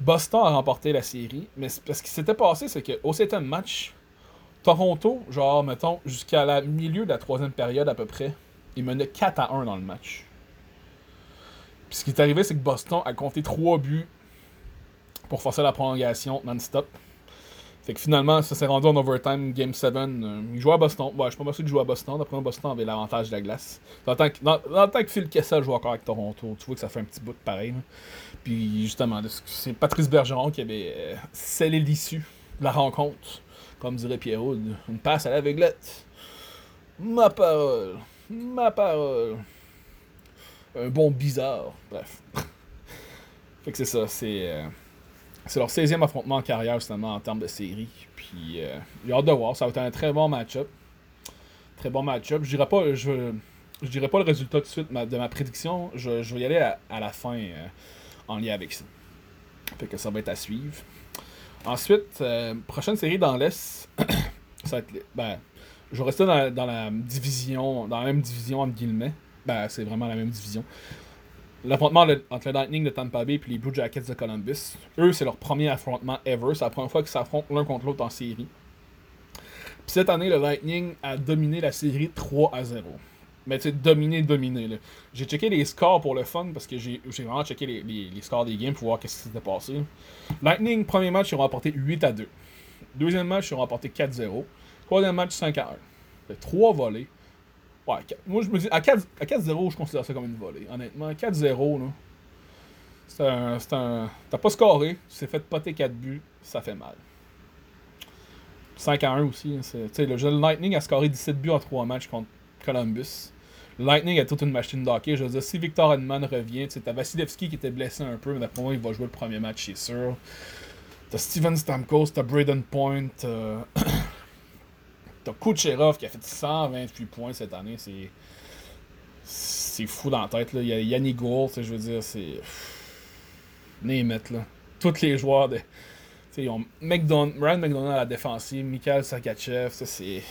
[SPEAKER 1] Boston a remporté la série, mais ce qui s'était passé, c'est qu'au septième match, Toronto, genre, mettons, jusqu'à la milieu de la troisième période à peu près, ils menaient 4 à 1 dans le match. Puis ce qui est arrivé, c'est que Boston a compté 3 buts pour forcer la prolongation non-stop. Fait que finalement, ça s'est rendu en overtime, Game 7. Euh, il jouait à Boston. Ouais, je suis pas sûr de jouer à Boston. D'après moi, Boston avait l'avantage de la glace. Dans le temps que, Phil Kessel joue encore avec Toronto, tu vois que ça fait un petit bout de pareil. Puis justement, c'est Patrice Bergeron qui avait euh, scellé l'issue de la rencontre. Comme dirait Pierrot, une passe à l'aveuglette. Ma parole. Ma parole un bon bizarre. Bref. fait que c'est ça, c'est. Euh, c'est leur 16e affrontement en carrière, justement, en termes de série. Puis, euh, j'ai hâte de voir. Ça va être un très bon match-up. Très bon match-up. Je dirais pas, je, je dirais pas le résultat tout de suite de ma prédiction. Je, je vais y aller à, la fin euh, en lien avec ça. Fait que ça va être à suivre. Ensuite, euh, prochaine série dans l'Est. ça va être. Ben, je vais rester dans, dans, la division, dans la même division entre guillemets. Ben, c'est vraiment la même division. L'affrontement entre le Lightning de Tampa Bay et les Blue Jackets de Columbus. Eux, c'est leur premier affrontement ever. C'est la première fois qu'ils s'affrontent l'un contre l'autre en série. Puis cette année, le Lightning a dominé la série 3 à 0. Mais tu sais, dominé, dominé. J'ai checké les scores pour le fun parce que j'ai vraiment checké les, les, scores des games pour voir qu'est-ce qui s'était passé. Lightning, premier match, ils ont remporté 8 à 2. Deuxième match, ils ont remporté 4-0. Troisième match, 5 à 1. Trois volets. Ouais, moi je me dis, à 4-0, je considère ça comme une volée. Honnêtement, 4-0, là. C'est un. T'as pas scoré, tu t'es fait poter 4 buts, ça fait mal. 5 à 1 aussi. Hein, tu sais, le, le Lightning a scoré 17 buts en 3 matchs contre Columbus. Le Lightning a toute une machine d'hockey. Je veux dire, si Victor Edman revient, tu t'as Vasilevski qui était blessé un peu, mais d'après moi, il va jouer le premier match, c'est sûr. T'as Steven Stamkos, t'as Braden Point. Euh, T'as Kucherov qui a fait 128 points cette année. C'est. C'est fou dans la tête. Là. Il y a Yannick Gould, je veux dire, c'est. Name là. Tous les joueurs de. ils ont McDonald, Ryan McDonald à la défensive, Mikhail Sakachev, ça c'est.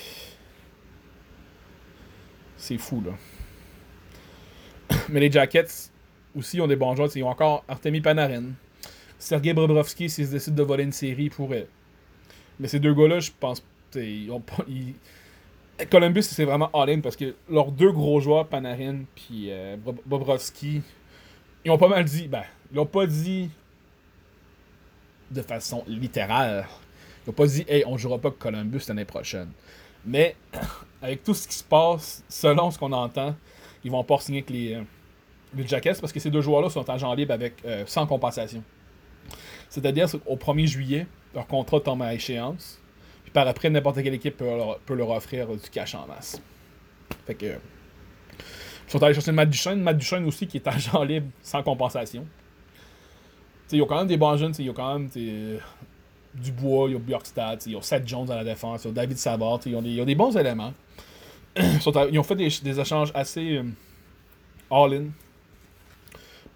[SPEAKER 1] C'est fou, là. Mais les Jackets aussi ont des bons joueurs. Ils ont encore Artemi Panarin. Sergei Bobrovski, s'ils décident de voler une série, ils pourraient. Mais ces deux gars-là, je pense Columbus, c'est vraiment all-in parce que leurs deux gros joueurs, Panarin puis euh, Bobrovski, ils ont pas mal dit. Ben, ils ont pas dit de façon littérale. Ils ont pas dit, hey, on jouera pas Columbus l'année prochaine. Mais, avec tout ce qui se passe, selon ce qu'on entend, ils vont pas signer avec les, euh, Jackets parce que ces deux joueurs-là sont agents libres avec, euh, sans compensation. C'est-à-dire au 1er juillet, leur contrat tombe à échéance par après, n'importe quelle équipe peut leur, offrir du cash en masse. Fait que. Ils sont allés chercher Matt Duchesne. Matt Duchesne aussi qui est agent libre sans compensation. Ils ont quand même des bons jeunes. Ils ont quand même du bois, ils ont Bjorkstad, ils ont Seth Jones à la défense, ils ont David Savard. Ils ont, des, des bons éléments. Ils, ont fait des, échanges assez euh, all-in.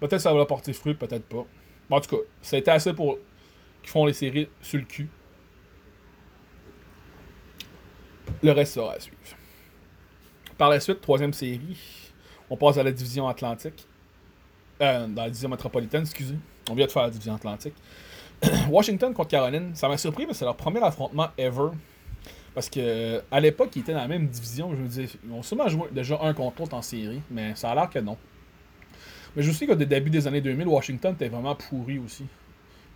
[SPEAKER 1] Peut-être ça va leur porter fruit, peut-être pas. en tout cas, ça a été assez pour qu'ils font les séries sur le cul. Le reste sera à suivre. Par la suite, troisième série, on passe à la division Atlantique. Euh, dans la division métropolitaine, excusez. On vient de faire la division Atlantique. Washington contre Caroline, ça m'a surpris, mais c'est leur premier affrontement ever. Parce que à l'époque, ils étaient dans la même division. Je me disais, ils ont sûrement joué déjà un contre l'autre en série, mais ça a l'air que non. Mais je sais qu'au début des années 2000, Washington était vraiment pourri aussi.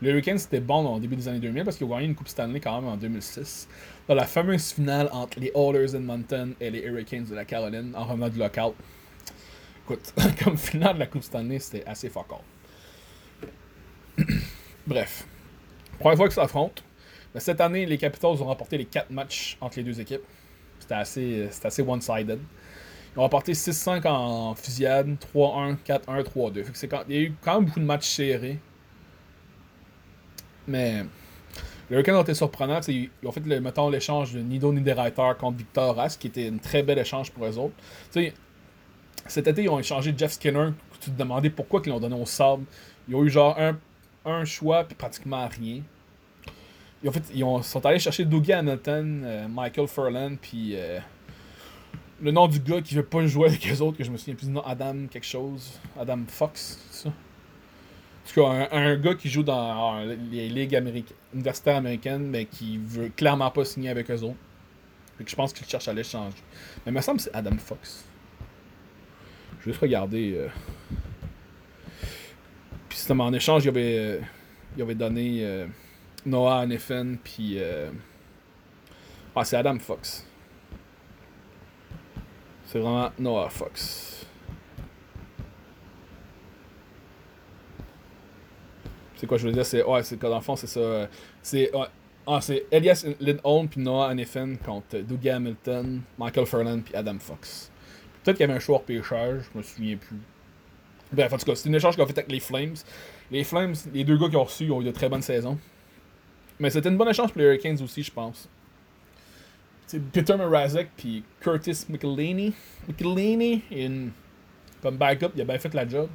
[SPEAKER 1] Les Hurricanes, c'était bon au début des années 2000 parce qu'ils ont gagné une Coupe Stanley quand même en 2006. Dans la fameuse finale entre les Oilers Mountain et les Hurricanes de la Caroline en revenant du local. Écoute, comme finale de la Coupe Stanley, c'était assez fuck Bref. Première fois qu'ils s'affrontent. Cette année, les Capitals ont remporté les 4 matchs entre les deux équipes. C'était assez, assez one-sided. Ils ont remporté 6-5 en fusillade, 3-1, 4-1, 3-2. Fait que c'est quand... Il y a eu quand même beaucoup de matchs serrés. Mais les Hurricanes ont été surprenants. Ils ont fait, le, mettons, l'échange de Nido Niederreiter contre Victor Rask, qui était une très belle échange pour eux autres. cet été, ils ont échangé Jeff Skinner. Tu te demandais pourquoi ils l'ont donné au sable. Ils ont eu genre un, un choix, puis pratiquement rien. Ils, ont fait, ils ont, sont allés chercher Dougie Hamilton, euh, Michael Furlan, puis euh, le nom du gars qui veut pas jouer avec les autres, que je me souviens plus du nom, Adam quelque chose. Adam Fox, ça? Tout cas, un, gars qui joue dans les ligues universitaires américaines, mais qui veut clairement pas signer avec eux autres. Fait que je pense qu'il cherche à l'échanger. Mais il me semble que c'est Adam Fox. Je vais juste regarder. Euh... Puis c'était en échange, il avait, euh, il avait donné euh, Noah Neffen, puis. Ah, c'est Adam Fox. C'est vraiment Noah Fox. C'est quoi je veux dire? C'est. Ouais, c'est dans le fond, c'est ça. C'est. Ah, c'est Elias Lindholm puis Noah Neffen contre Doug Hamilton, Michael Furlan puis Adam Fox. Peut-être qu'il y avait un choix de pêchage, je me souviens plus. Bref, en tout cas, c'est une échange qu'on a fait avec les Flames. Les Flames, les deux gars qui ont reçu ont eu de très bonnes saisons. Mais c'était une bonne échange pour les Hurricanes aussi, je pense. C'est Peter Mrazek puis Curtis McElhaney. McElhaney, une... comme backup, il a bien fait la job.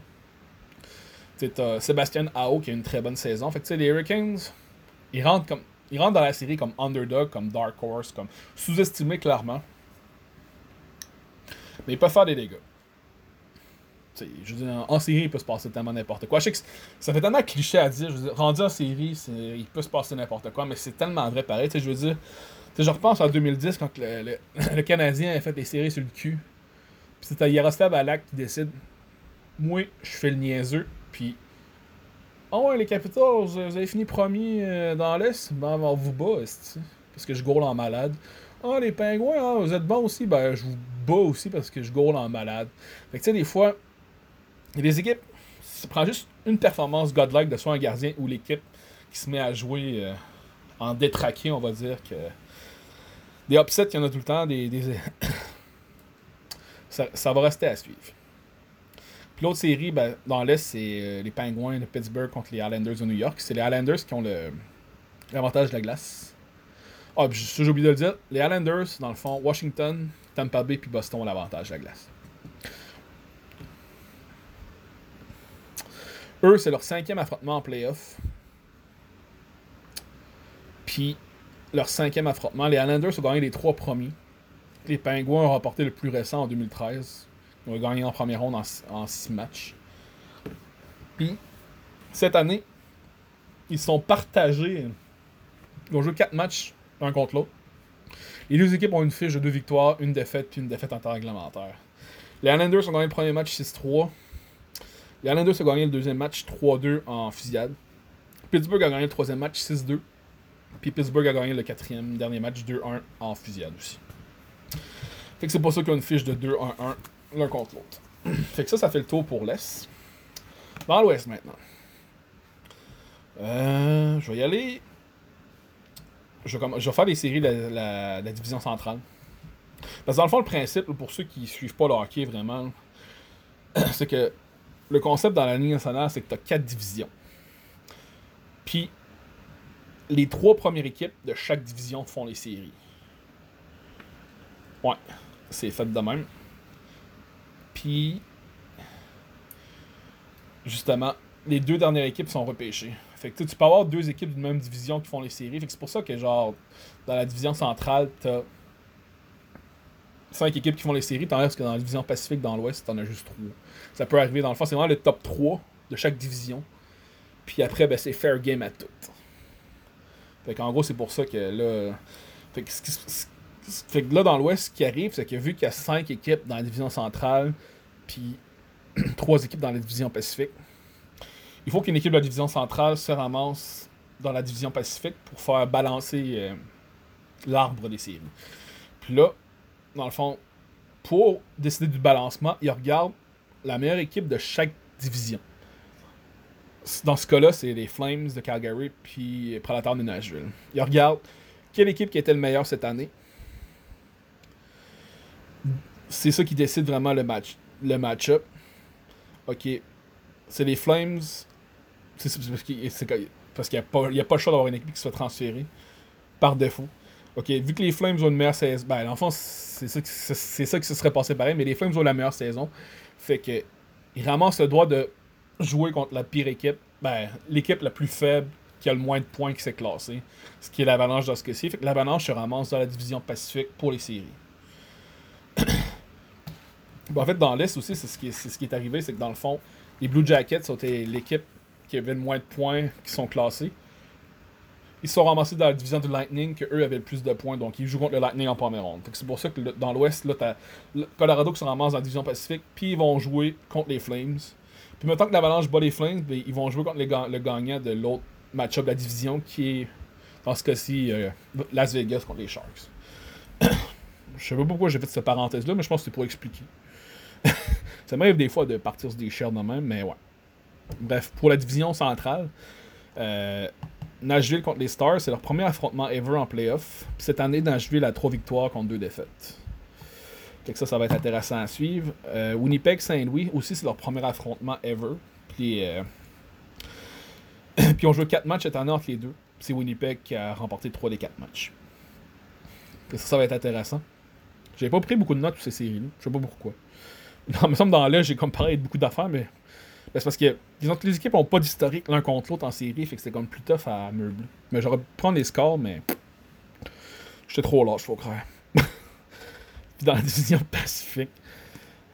[SPEAKER 1] C'est Sébastien Ao qui a une très bonne saison. Fait que les Hurricanes, ils rentrent, comme, ils rentrent dans la série comme underdog, comme dark horse, comme sous-estimé clairement. Mais il peut faire des dégâts. je veux dire, en série, il peut se passer tellement n'importe quoi. Je sais que ça fait tellement cliché à dire. Je veux dire, rendu en série, il peut se passer n'importe quoi, mais c'est tellement vrai pareil. je veux dire, je repense en 2010 quand le, le, Canadien a fait des séries sur le cul. Puis c'était Yaroslav Alak qui décide Moi, je fais le niaiseux. Puis. Oh les Capitals, vous avez fini premier euh, dans l'Est? Ben, on vous bat, parce que je goal en malade. Ah, les pingouins, ah, vous êtes bons aussi. Ben, je vous bats aussi parce que je goal en malade. Fait que, tu sais, des fois, il y a des équipes, ça prend juste une performance godlike de soit un gardien ou l'équipe qui se met à jouer euh, en détraqué, on va dire. que Des upsets, il y en a tout le temps. Des, ça, va rester à suivre. Puis l'autre série, ben, dans l'Est, c'est euh, les Pingouins de Pittsburgh contre les Islanders de New York. C'est les Islanders qui ont l'avantage de la glace. Ah, j'ai oublié de le dire, les Islanders, dans le fond, Washington, Tampa Bay puis Boston ont l'avantage de la glace. Eux, c'est leur cinquième affrontement en playoff. Puis, leur cinquième affrontement, les Islanders ont gagné les trois premiers. Les Penguins ont remporté le plus récent en 2013. Ils ont gagné en première ronde en, six matchs. Puis, cette année, ils sont partagés. Ils ont joué quatre matchs l'un contre l'autre. Les deux équipes ont une fiche de deux victoires, une défaite, puis une défaite en temps réglementaire. Les Islanders ont gagné le premier match 6-3. Les Islanders ont gagné le deuxième match 3-2 en fusillade. Pittsburgh a gagné le troisième match 6-2. Puis Pittsburgh a gagné le quatrième dernier match 2-1 en fusillade aussi. Fait que c'est pour ça qu'ils ont une fiche de 2-1-1 l'un contre l'autre. fait que ça, ça fait le tour pour l'Est. Dans l'Ouest maintenant. Euh, je vais y aller je vais, faire des séries de la, division centrale. Parce que dans le fond, le principe, pour ceux qui suivent pas le hockey vraiment, c'est que le concept dans la ligne nationale, c'est que tu as quatre divisions. Puis, les trois premières équipes de chaque division font les séries. Ouais, c'est fait de même. Justement, les deux dernières équipes sont repêchées. Fait que tu peux avoir deux équipes d'une même division qui font les séries. Fait que c'est pour ça que genre dans la division centrale, t'as cinq équipes qui font les séries, tandis que dans la division Pacifique, dans l'Ouest, t'en as juste trois. Ça peut arriver dans le fond, c'est vraiment le top 3 de chaque division. Puis après, ben, c'est fair game à toutes. Fait qu'en gros, c'est pour ça que là. Fait que, fait que là, dans l'Ouest, ce qui arrive, c'est que vu qu'il y a cinq équipes dans la division centrale, puis trois équipes dans la division Pacifique, il faut qu'une équipe de la division centrale se ramasse dans la division Pacifique pour faire balancer euh, l'arbre des séries. Puis là, dans le fond, pour décider du balancement, il regarde la meilleure équipe de chaque division. Dans ce cas-là, c'est les Flames de Calgary puis Predators de Nashville. Il regarde quelle équipe qui était le meilleur cette année. c'est ça qui décide vraiment le match le match-up. Ok. C'est les Flames. C'est parce qu'il n'y a, pas, a pas le choix d'avoir une équipe qui se fait transférer par défaut. Ok, vu que les Flames ont une meilleure saison. Ben, l'enfant, c'est ça, ça qui se serait passé pareil, mais les Flames ont la meilleure saison. Fait que. Ils ramassent le droit de jouer contre la pire équipe. Ben, l'équipe la plus faible qui a le moins de points qui s'est classée. Ce qui est l'Avalanche dans ce cas-ci. Fait que l'Avalanche se ramasse dans la division Pacifique pour les séries. Bon, en fait, dans l'Est aussi, c'est ce, qui est, ce qui est arrivé, c'est que dans le fond, les Blue Jackets sont l'équipe qui avait le moins de points qui sont classés ils sont ramassés dans la division du Lightning, que eux avaient le plus de points, donc ils jouent contre le Lightning en première ronde. C'est pour ça que dans l'Ouest, là, t'as Colorado qui se ramasse dans la division Pacifique, puis ils vont jouer contre les Flames. Puis maintenant que l'Avalanche bat les Flames, ben, ils vont jouer contre le gagnant de l'autre match-up de la division, qui est, dans ce cas-ci, euh, Las Vegas contre les Sharks. Je sais pas pourquoi j'ai fait cette parenthèse-là, mais je pense que c'est pour expliquer. ça m'arrive des fois de partir sur des chairs de même, mais ouais. Bref, pour la division centrale, euh, Nashville contre les Stars, c'est leur premier affrontement ever en playoff. cette année, Nashville a trois victoires contre deux défaites. Fait ça, ça va être intéressant à suivre. Euh, Winnipeg Saint-Louis aussi, c'est leur premier affrontement ever. Puis, euh... Puis on joue quatre matchs cette année entre les deux. C'est Winnipeg qui a remporté trois des quatre matchs. ça, ça va être intéressant. J'ai pas pris beaucoup de notes pour ces séries-là. Je sais pas pourquoi. Il me semble dans là, j'ai comparé beaucoup d'affaires, mais ben, c'est parce que disons que les équipes n'ont pas d'historique l'un contre l'autre en série, fait que c'est comme plus tough à meubler. Mais j'aurais pu prendre les scores, mais j'étais trop large, faut croire. Puis dans la division Pacifique,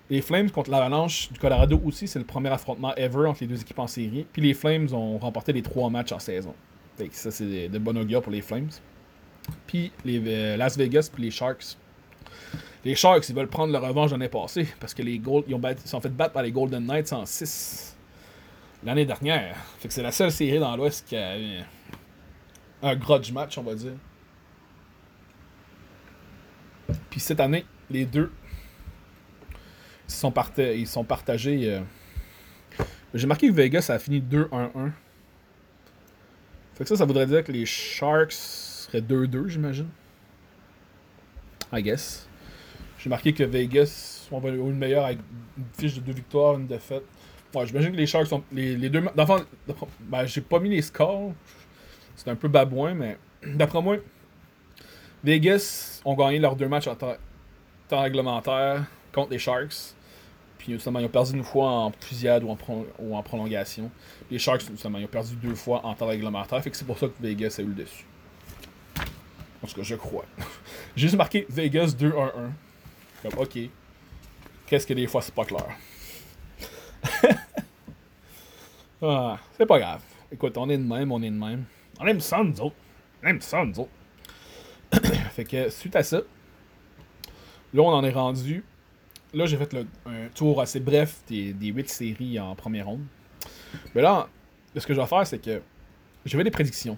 [SPEAKER 1] les Flames contre l'Avalanche du Colorado aussi, c'est le premier affrontement ever entre les deux équipes en série. Puis les Flames ont remporté les trois matchs en saison. Fait que ça, c'est de, bon augure pour les Flames. Puis les euh, Las Vegas puis les Sharks. Les Sharks, ils veulent prendre leur revanche l'année passée parce que les Gold, ils, ont sont fait battre par les Golden Knights en 6 l'année dernière. Fait que c'est la seule série dans l'Ouest qui a eu un grudge match, on va dire. Puis cette année, les deux ils sont, ils sont partagés. Euh, j'ai marqué que Vegas a fini 2-1-1. Fait que ça, ça voudrait dire que les Sharks seraient 2-2, j'imagine. I guess. J'ai marqué que Vegas ont une meilleure avec une fiche de deux victoires, une défaite. J'imagine que les Sharks sont. Les, les deux. D'enfant, ben, j'ai pas mis les scores. C'est un peu babouin, mais d'après moi, Vegas ont gagné leurs deux matchs en temps, réglementaire contre les Sharks. Puis justement, ils ont perdu une fois en fusillade ou en, ou en prolongation. Les Sharks, justement, ils ont perdu deux fois en temps réglementaire. Fait que c'est pour ça que Vegas a eu le dessus. En tout cas, je crois. J'ai juste marqué Vegas 2-1-1. Comme, ok. Qu'est-ce que des fois c'est pas clair? ah, c'est pas grave. Écoute, on est de même, on est de même. On aime ça, nous autres. On aime ça, nous autres. fait que, suite à ça, là, on en est rendu. Là, j'ai fait le, un tour assez bref des, des 8 séries en première ronde. Mais là, ce que je vais faire, c'est que je vais des prédictions.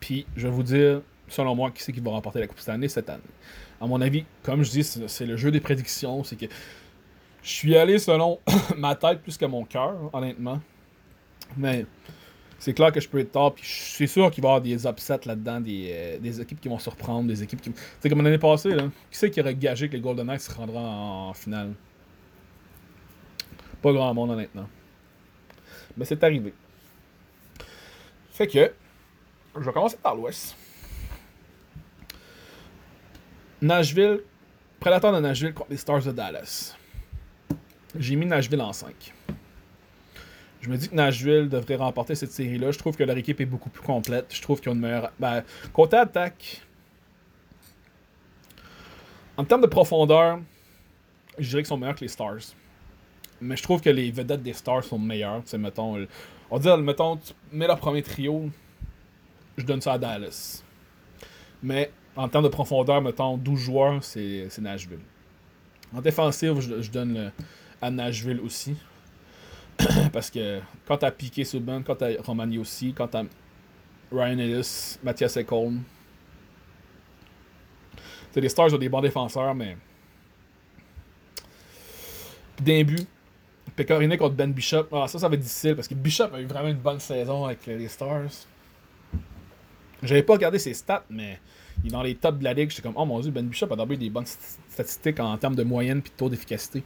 [SPEAKER 1] Puis, je vais vous dire, selon moi, qui c'est qui va remporter la Coupe cette année cette année. À mon avis, comme je dis, c'est le jeu des prédictions. C'est que je suis allé selon ma tête plus que mon cœur, honnêtement. Mais c'est clair que je peux être tard. Puis suis sûr qu'il va y avoir des upsets là-dedans, des, euh, équipes qui vont se reprendre, des équipes qui. C'est comme l'année passée, là. Qui c'est qui aurait gagé que les Golden Knights se rendront en, finale? Pas grand monde, honnêtement. Mais c'est arrivé. Fait que. Je vais commencer par l'Ouest. Nashville, Prédateur de Nashville contre les Stars de Dallas. J'ai mis Nashville en 5. Je me dis que Nashville devrait remporter cette série-là. Je trouve que leur équipe est beaucoup plus complète. Je trouve qu'ils ont une meilleure. Ben, côté attaque, en termes de profondeur, je dirais qu'ils sont meilleurs que les Stars. Mais je trouve que les vedettes des Stars sont meilleures. C'est mettons, on va dire, mettons, tu mets leur premier trio, je donne ça à Dallas. Mais en termes de profondeur, mettons, 12 joueurs, c'est Nashville. En défensive, je, donne à Nashville aussi. Parce que quand t'as Piqué Subban, quand t'as Romani aussi, quand t'as Ryan Ellis, Mathias Ekholm. les Stars ont des bons défenseurs, mais. d'un but. Pécoriné contre Ben Bishop. Ah, ça, ça va être difficile parce que Bishop a eu vraiment une bonne saison avec les Stars. J'avais pas regardé ses stats, mais il est dans les tops de la ligue. J'étais comme, oh mon dieu, Ben Bishop a d'abord des bonnes statistiques en termes de moyenne et de taux d'efficacité.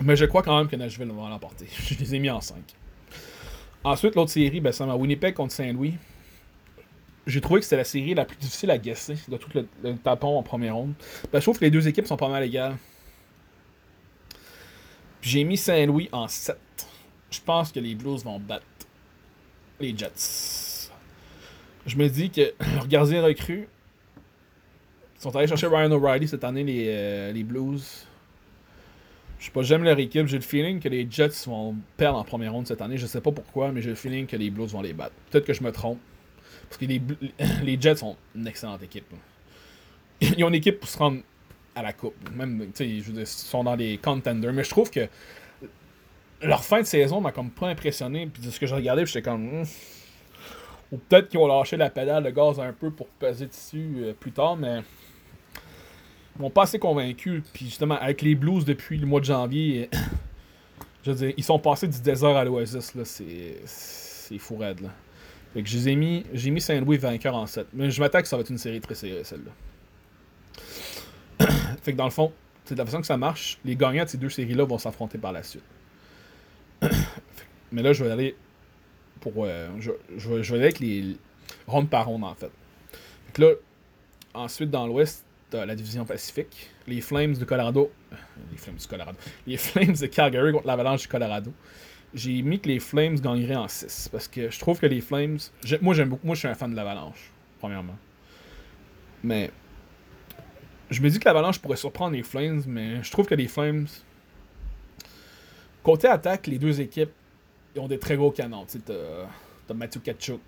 [SPEAKER 1] Mais je crois quand même que Nashville va l'emporter. Je les ai mis en 5. Ensuite, l'autre série, ben, c'est ma Winnipeg contre Saint-Louis. J'ai trouvé que c'était la série la plus difficile à guesser de tout le, tapon en première ronde. Ben, je trouve que les deux équipes sont pas mal égales. J'ai mis Saint-Louis en 7. Je pense que les Blues vont battre les Jets. Je me dis que leur gardien recru ils sont allés chercher Ryan O'Reilly cette année, les, euh, les Blues. Je sais pas, j'aime leur équipe. J'ai le feeling que les Jets vont perdre en première ronde cette année. Je sais pas pourquoi, mais j'ai le feeling que les Blues vont les battre. Peut-être que je me trompe. Parce que les, les Jets sont une excellente équipe. Ils ont une équipe pour se rendre à la coupe. Même, tu sais, ils sont dans les contenders. Mais je trouve que leur fin de saison m'a comme pas impressionné. Puis de ce que j'ai regardé, j'étais comme. Hmm. Ou peut-être qu'ils vont lâcher la pédale de gaz un peu pour peser dessus euh, plus tard, mais. Ils m'ont pas assez convaincu. Puis justement, avec les Blues depuis le mois de janvier, je veux dire, ils sont passés du désert à l'Oasis, là. C'est. C'est fou raide, là. Fait que je les ai mis. J'ai mis Saint-Louis vainqueur en 7. Mais je m'attends que ça va être une série très serrée, celle-là. fait que dans le fond, c'est de la façon que ça marche, les gagnants de ces deux séries-là vont s'affronter par la suite. Mais là, je vais aller pour. Euh, je, vais, avec les rondes par ronde, en fait. Fait là, ensuite, dans l'ouest, la division Pacifique. Les Flames du Colorado. Les Flames du Colorado. Les Flames de Calgary contre l'Avalanche du Colorado. J'ai mis que les Flames gagneraient en 6. Parce que je trouve que les Flames. Moi, j'aime beaucoup. Moi, je suis un fan de l'Avalanche, premièrement. Mais. Je me dis que l'Avalanche pourrait surprendre les Flames, mais je trouve que les Flames Côté attaque, les deux équipes ils ont des très gros canons. Tu t'as Matthew Kachuk,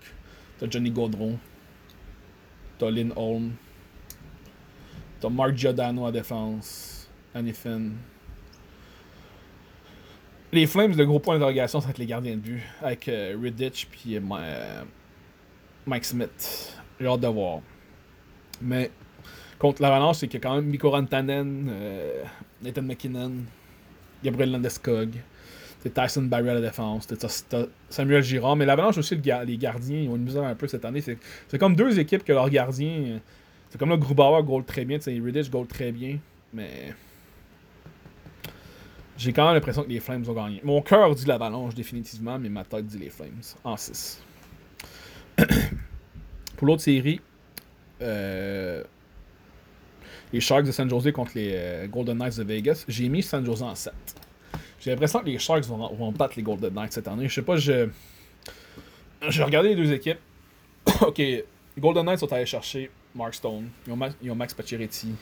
[SPEAKER 1] t'as Johnny Gaudron, t'as Lynn Holm, t'as Mark Giordano à défense, Annie. Les Flames, le gros point d'interrogation, c'est avec les gardiens de but, avec euh, Riddich puis euh, euh, Mike Smith. J'ai hâte de voir. Mais contre l'Avalanche, c'est qu'il quand même Mikko Rantanen, Nathan McKinnon, Gabriel Landeskog. C'est Tyson Barry à la défense. T'as Samuel Girard. Mais l'Avalanche aussi, les gardiens, ils ont une misère un peu cette année. C'est comme deux équipes que leurs gardiens. C'est comme là, Grubauer goal très bien. Riddich goal très bien. Mais. J'ai quand même l'impression que les Flames ont gagné. Mon cœur dit l'Avalanche définitivement, mais ma tête dit les Flames. En 6. Pour l'autre série, euh, les Sharks de San Jose contre les euh, Golden Knights de Vegas, j'ai mis San Jose en 7. J'ai l'impression que les Sharks vont, vont, battre les Golden Knights cette année. Je sais pas, je. J'ai regardé les deux équipes. ok, les Golden Knights sont allés chercher Mark Stone. Ils ont, ils ont Max Pacioretty.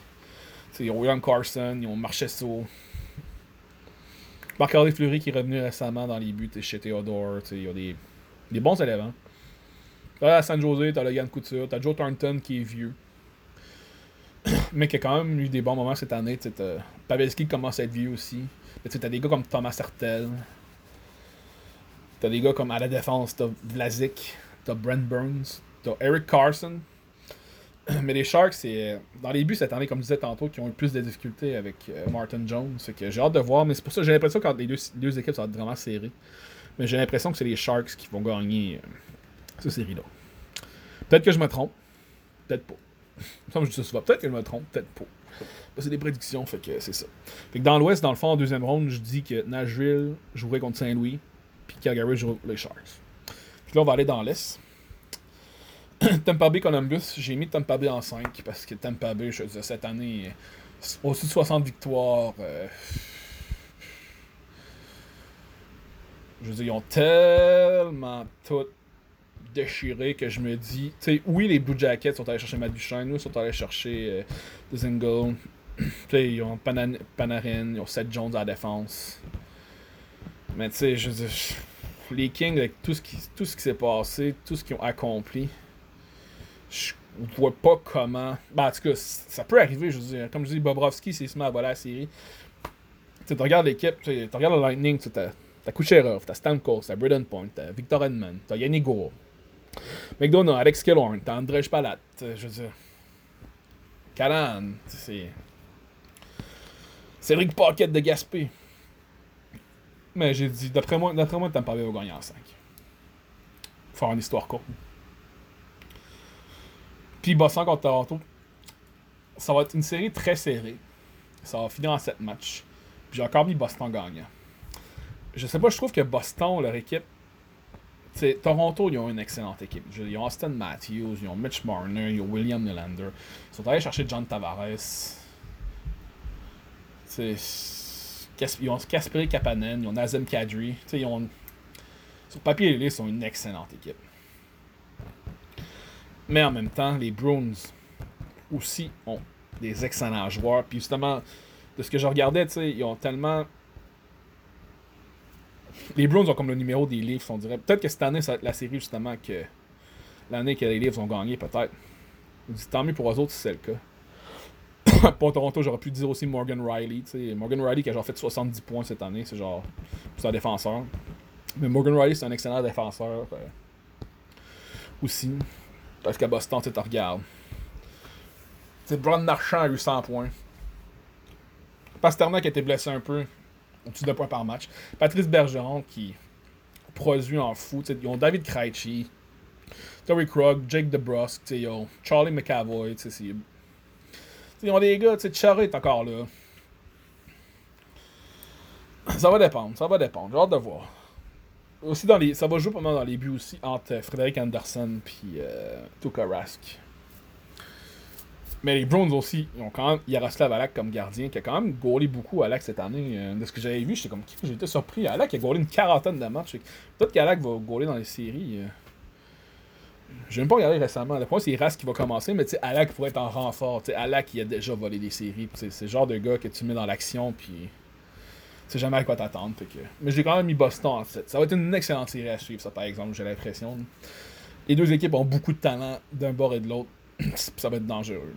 [SPEAKER 1] Ils ont William Carson. Ils ont Marchesso. Marc-André Fleury qui est revenu récemment dans les buts chez Theodore. Ils ont des, des bons éléments. Là, à San Jose, t'as Logan Couture, t'as Joe Thornton qui est vieux. Mais qui a quand même eu des bons moments cette année. Pavelski commence à être vieux aussi. Tu t'as des gars comme Thomas Sartel. T'as des gars comme à la défense, t'as Vlasic, t'as Brent Burns, t'as Eric Carson. Mais les Sharks, c'est dans les buts cette année, comme je disais tantôt, qui ont eu plus de difficultés avec euh, Martin Jones. C'est que j'ai hâte de voir, mais c'est pour ça que j'ai l'impression que les deux, équipes, ça va être vraiment serré. Mais j'ai l'impression que c'est les Sharks qui vont gagner euh, cette série-là. Peut-être que je me trompe. Peut-être pas. Me dis ça souvent. Peut-être que je me trompe, peut-être pas c'est des prédictions, fait que c'est ça. Fait que dans l'Ouest, dans le fond, en deuxième ronde, je dis que Nashville jouerait contre Saint-Louis, puis Calgary jouerait les Sharks. Puis là, on va aller dans l'Est. Tampa Bay Columbus, j'ai mis Tampa Bay en 5 parce que Tampa Bay, je veux cette année, au-dessus de 60 victoires. Euh, je veux dire, ils ont tellement tout déchiré que je me dis, tu sais, oui, les Blue Jackets sont allés chercher Matt nous, sont allés chercher euh, Zingle. ils ont Panarin, ils ont Seth Jones à la défense. Mais tu sais, je veux dire, les Kings, avec tout ce qui, qui s'est passé, tout ce qu'ils ont accompli, je vois pas comment. Ben, en tout cas, ça peut arriver, je veux dire. Comme je dis, Bobrovski s'est mis à voler la série. Tu regardes l'équipe, tu regardes le Lightning, tu t'as Kucherov, t'as Stamkos, t'as Braden Point, t'as Victor Edmond, t'as Yannick Gourde. McDonough, Alex Killorn, Andrzej Palat, je veux dire. Calan, c'est. Cédric Paquette de Gaspé. Mais j'ai dit, d'après moi, d'après moi, Tampa Bay va gagner en 5. Faire une histoire courte. Puis Boston contre Toronto, ça va être une série très serrée. Ça va finir en 7 matchs. Puis j'ai encore mis Boston gagnant. Je sais pas, je trouve que Boston, leur équipe. T'sais, Toronto, ils ont une excellente équipe. Ils ont Austin Matthews, ils ont Mitch Marner, ils ont William Nylander. Ils sont allés chercher John Tavares. T'sais, ils ont Kasperi Kapanen, ils ont Nazem Kadri. Ils ont... Sur papier, ils sont une excellente équipe. Mais en même temps, les Bruins aussi ont des excellents joueurs. Puis justement, de ce que je regardais, ils ont tellement. Les Bruins ont comme le numéro des livres, on dirait. Peut-être que cette année, être la série justement que. L'année que les livres ont gagné, peut-être. Tant mieux pour eux autres si c'est le cas. pour Toronto, j'aurais pu dire aussi Morgan Riley. Morgan Riley qui a genre fait 70 points cette année, c'est genre. C'est un défenseur. Mais Morgan Riley, c'est un excellent défenseur. Euh, aussi. Parce qu'à Boston, tu te regardes. C'est Braun Marchand a eu 100 points. Pasternak a été blessé un peu. Au-dessus de points par match. Patrice Bergeron qui produit en fou. ils ont David Krejci, Tory Krug, Jake DeBrusque, ils Charlie McAvoy. Ils ont des gars, Charlie est encore là. Ça va dépendre, ça va dépendre. J'ai hâte de voir. Aussi dans ça va jouer mal dans les buts aussi entre Frédéric Anderson et euh, Rask. Mais les Browns aussi, ils ont quand même Yaroslav Alak comme gardien, qui a quand même gaulé beaucoup Alak cette année. Euh, de ce que j'avais vu, j'étais comme j'étais surpris. Alak a gaulé une quarantaine de matchs. Peut-être qu'Alak va gauler dans les séries. Euh. Je n'ai pas regardé récemment. Le point, c'est Rask qui va commencer, mais tu Alak pourrait être en renfort. sais Alak, il a déjà volé des séries. C'est le genre de gars que tu mets dans l'action, puis c'est jamais à quoi t'attendre. Mais j'ai quand même mis Boston en fait. Ça va être une excellente série à suivre, ça par exemple, j'ai l'impression. Les deux équipes ont beaucoup de talent d'un bord et de l'autre. ça va être dangereux.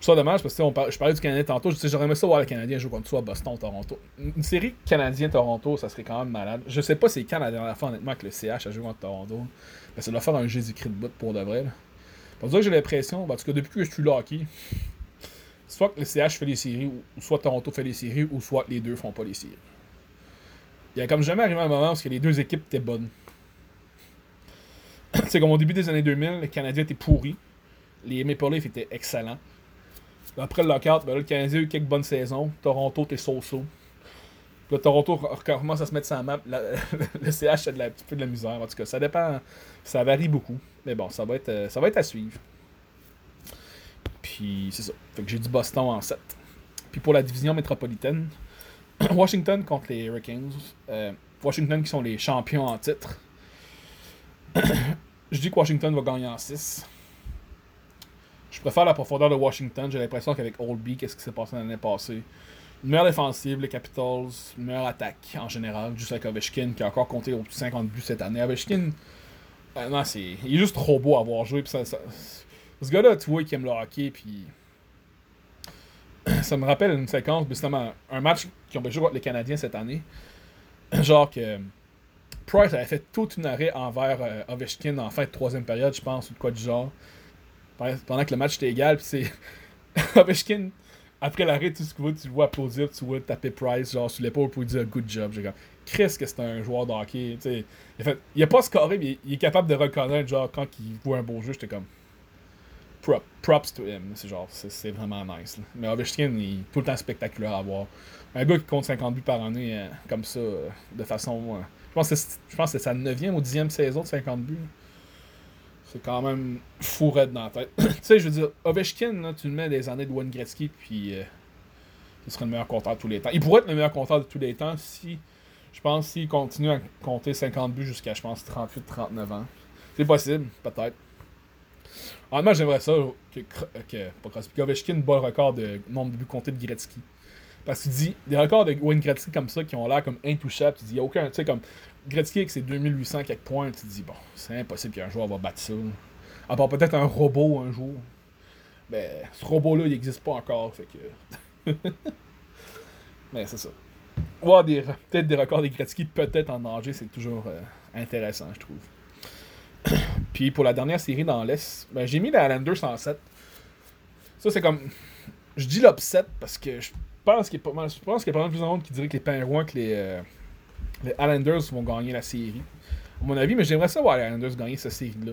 [SPEAKER 1] Ça dommage parce que je parlais du Canadien tantôt. J'aurais aimé ça voir le Canadien jouer contre toi Boston, Toronto. Une série Canadien-Toronto, ça serait quand même malade. Je sais pas c'est quand la dernière fois honnêtement que le CH a joué contre Toronto. Mais ça doit faire un Jésus-Christ de pour de vrai. Pour dire que j'ai l'impression, en tout cas depuis que je suis là soit que le CH fait les séries, ou soit Toronto fait les séries, ou soit les deux font pas les séries. Il y a comme jamais arrivé un moment où les deux équipes étaient bonnes. C'est comme au début des années 2000, le Canadien était pourri. Les Maple Leafs étaient excellents. Après le lockout, ben le Canadien a eu quelques bonnes saisons. Toronto était so-so. Le Toronto recommence à se mettre la map. le CH la, un petit peu de la misère. En tout cas, ça dépend. Ça varie beaucoup. Mais bon, ça va être, euh, ça va être à suivre. Puis c'est ça. Fait que j'ai dit Boston en 7. Puis pour la division métropolitaine, Washington contre les Hurricanes. Euh, Washington qui sont les champions en titre. Je dis que Washington va gagner en 6. Je préfère la profondeur de Washington. J'ai l'impression qu'avec Oldby, qu'est-ce qui s'est passé l'année passée? Une meilleure défensive, les Capitals, une meilleure attaque en général. Juste avec Ovechkin qui a encore compté au 50 buts cette année. Ovechkin, euh, non, c'est, il est juste trop beau à avoir joué. Ce gars-là, tu vois, qui aime le hockey, puis. ça me rappelle une séquence, justement, un match qui ont joué contre les Canadiens cette année. Genre que. Price avait fait toute une arrêt envers euh, Ovechkin en fin de troisième période, je pense, ou de quoi du genre. Pendant que le match était égal, puis c'est. Ovechkin, après l'arrêt, que tu le vois applaudir, tu vois taper Price, genre sur l'épaule pour lui dire good job. J'ai comme. Chris, que c'est un joueur de hockey. Il, a fait, il a pas scoré, mais il est capable de reconnaître, genre, quand il voit un beau jeu, j'étais comme props to him. C'est genre, c'est vraiment nice. Mais Ovechkin, il est tout le temps spectaculaire à voir. Un gars qui compte 50 buts par année, euh, comme ça, euh, de façon. Je pense que c'est sa 9e ou 10e saison de 50 buts. C'est quand même fou raide dans la tête. tu sais, je veux dire, Ovechkin, tu le mets des années de Wayne Gretzky, puis il serait le meilleur compteur de tous les temps. Il pourrait être le meilleur compteur de tous les temps si, je pense, s'il continue à compter 50 buts jusqu'à, je pense, 38-39 ans. C'est possible, peut-être. Honnêtement, j'aimerais ça que, que Ovechkin bat le record de nombre de buts comptés de Gretzky. Parce qu'il dit, des records de Wayne Gretzky comme ça qui ont l'air comme intouchables, tu dis, il n'y a aucun, tu sais, comme Gretzky avec ses 2800 quelques points, tu dis, bon, c'est impossible qu'un joueur va battre ça. À part peut-être un robot un jour. Mais ce robot-là, il n'existe pas encore, fait que. Mais c'est ça. Voir peut-être des records de Gretzky, peut-être en danger, c'est toujours euh, intéressant, je trouve. Puis pour la dernière série dans l'Est, ben, j'ai mis les Islanders en 7. Ça, c'est comme. Je dis l'upset parce que je pense qu'il y a pas mal, je pense qu'il y a pas mal plus de monde qui dirait que les Penguins que les, euh, Islanders vont gagner la série. À mon avis, mais j'aimerais ça voir les Islanders gagner cette série-là.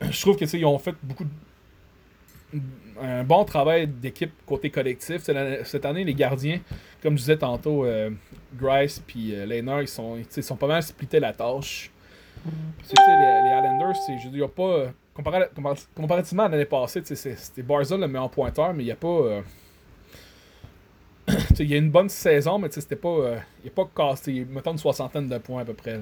[SPEAKER 1] je trouve que ils ont fait beaucoup de... un bon travail d'équipe côté collectif. Cette année, les gardiens, comme je disais tantôt, euh, Grice puis euh, ils sont, ils sont pas mal splittés la tâche. Les, les Islanders, je pas. Euh, comparativement à l'année passée, c'était Barzell le meilleur pointeur, mais il n'y a pas. Il y a une bonne saison, mais c'était pas. Euh, il a pas cassé. Mettons une soixantaine de points à peu près.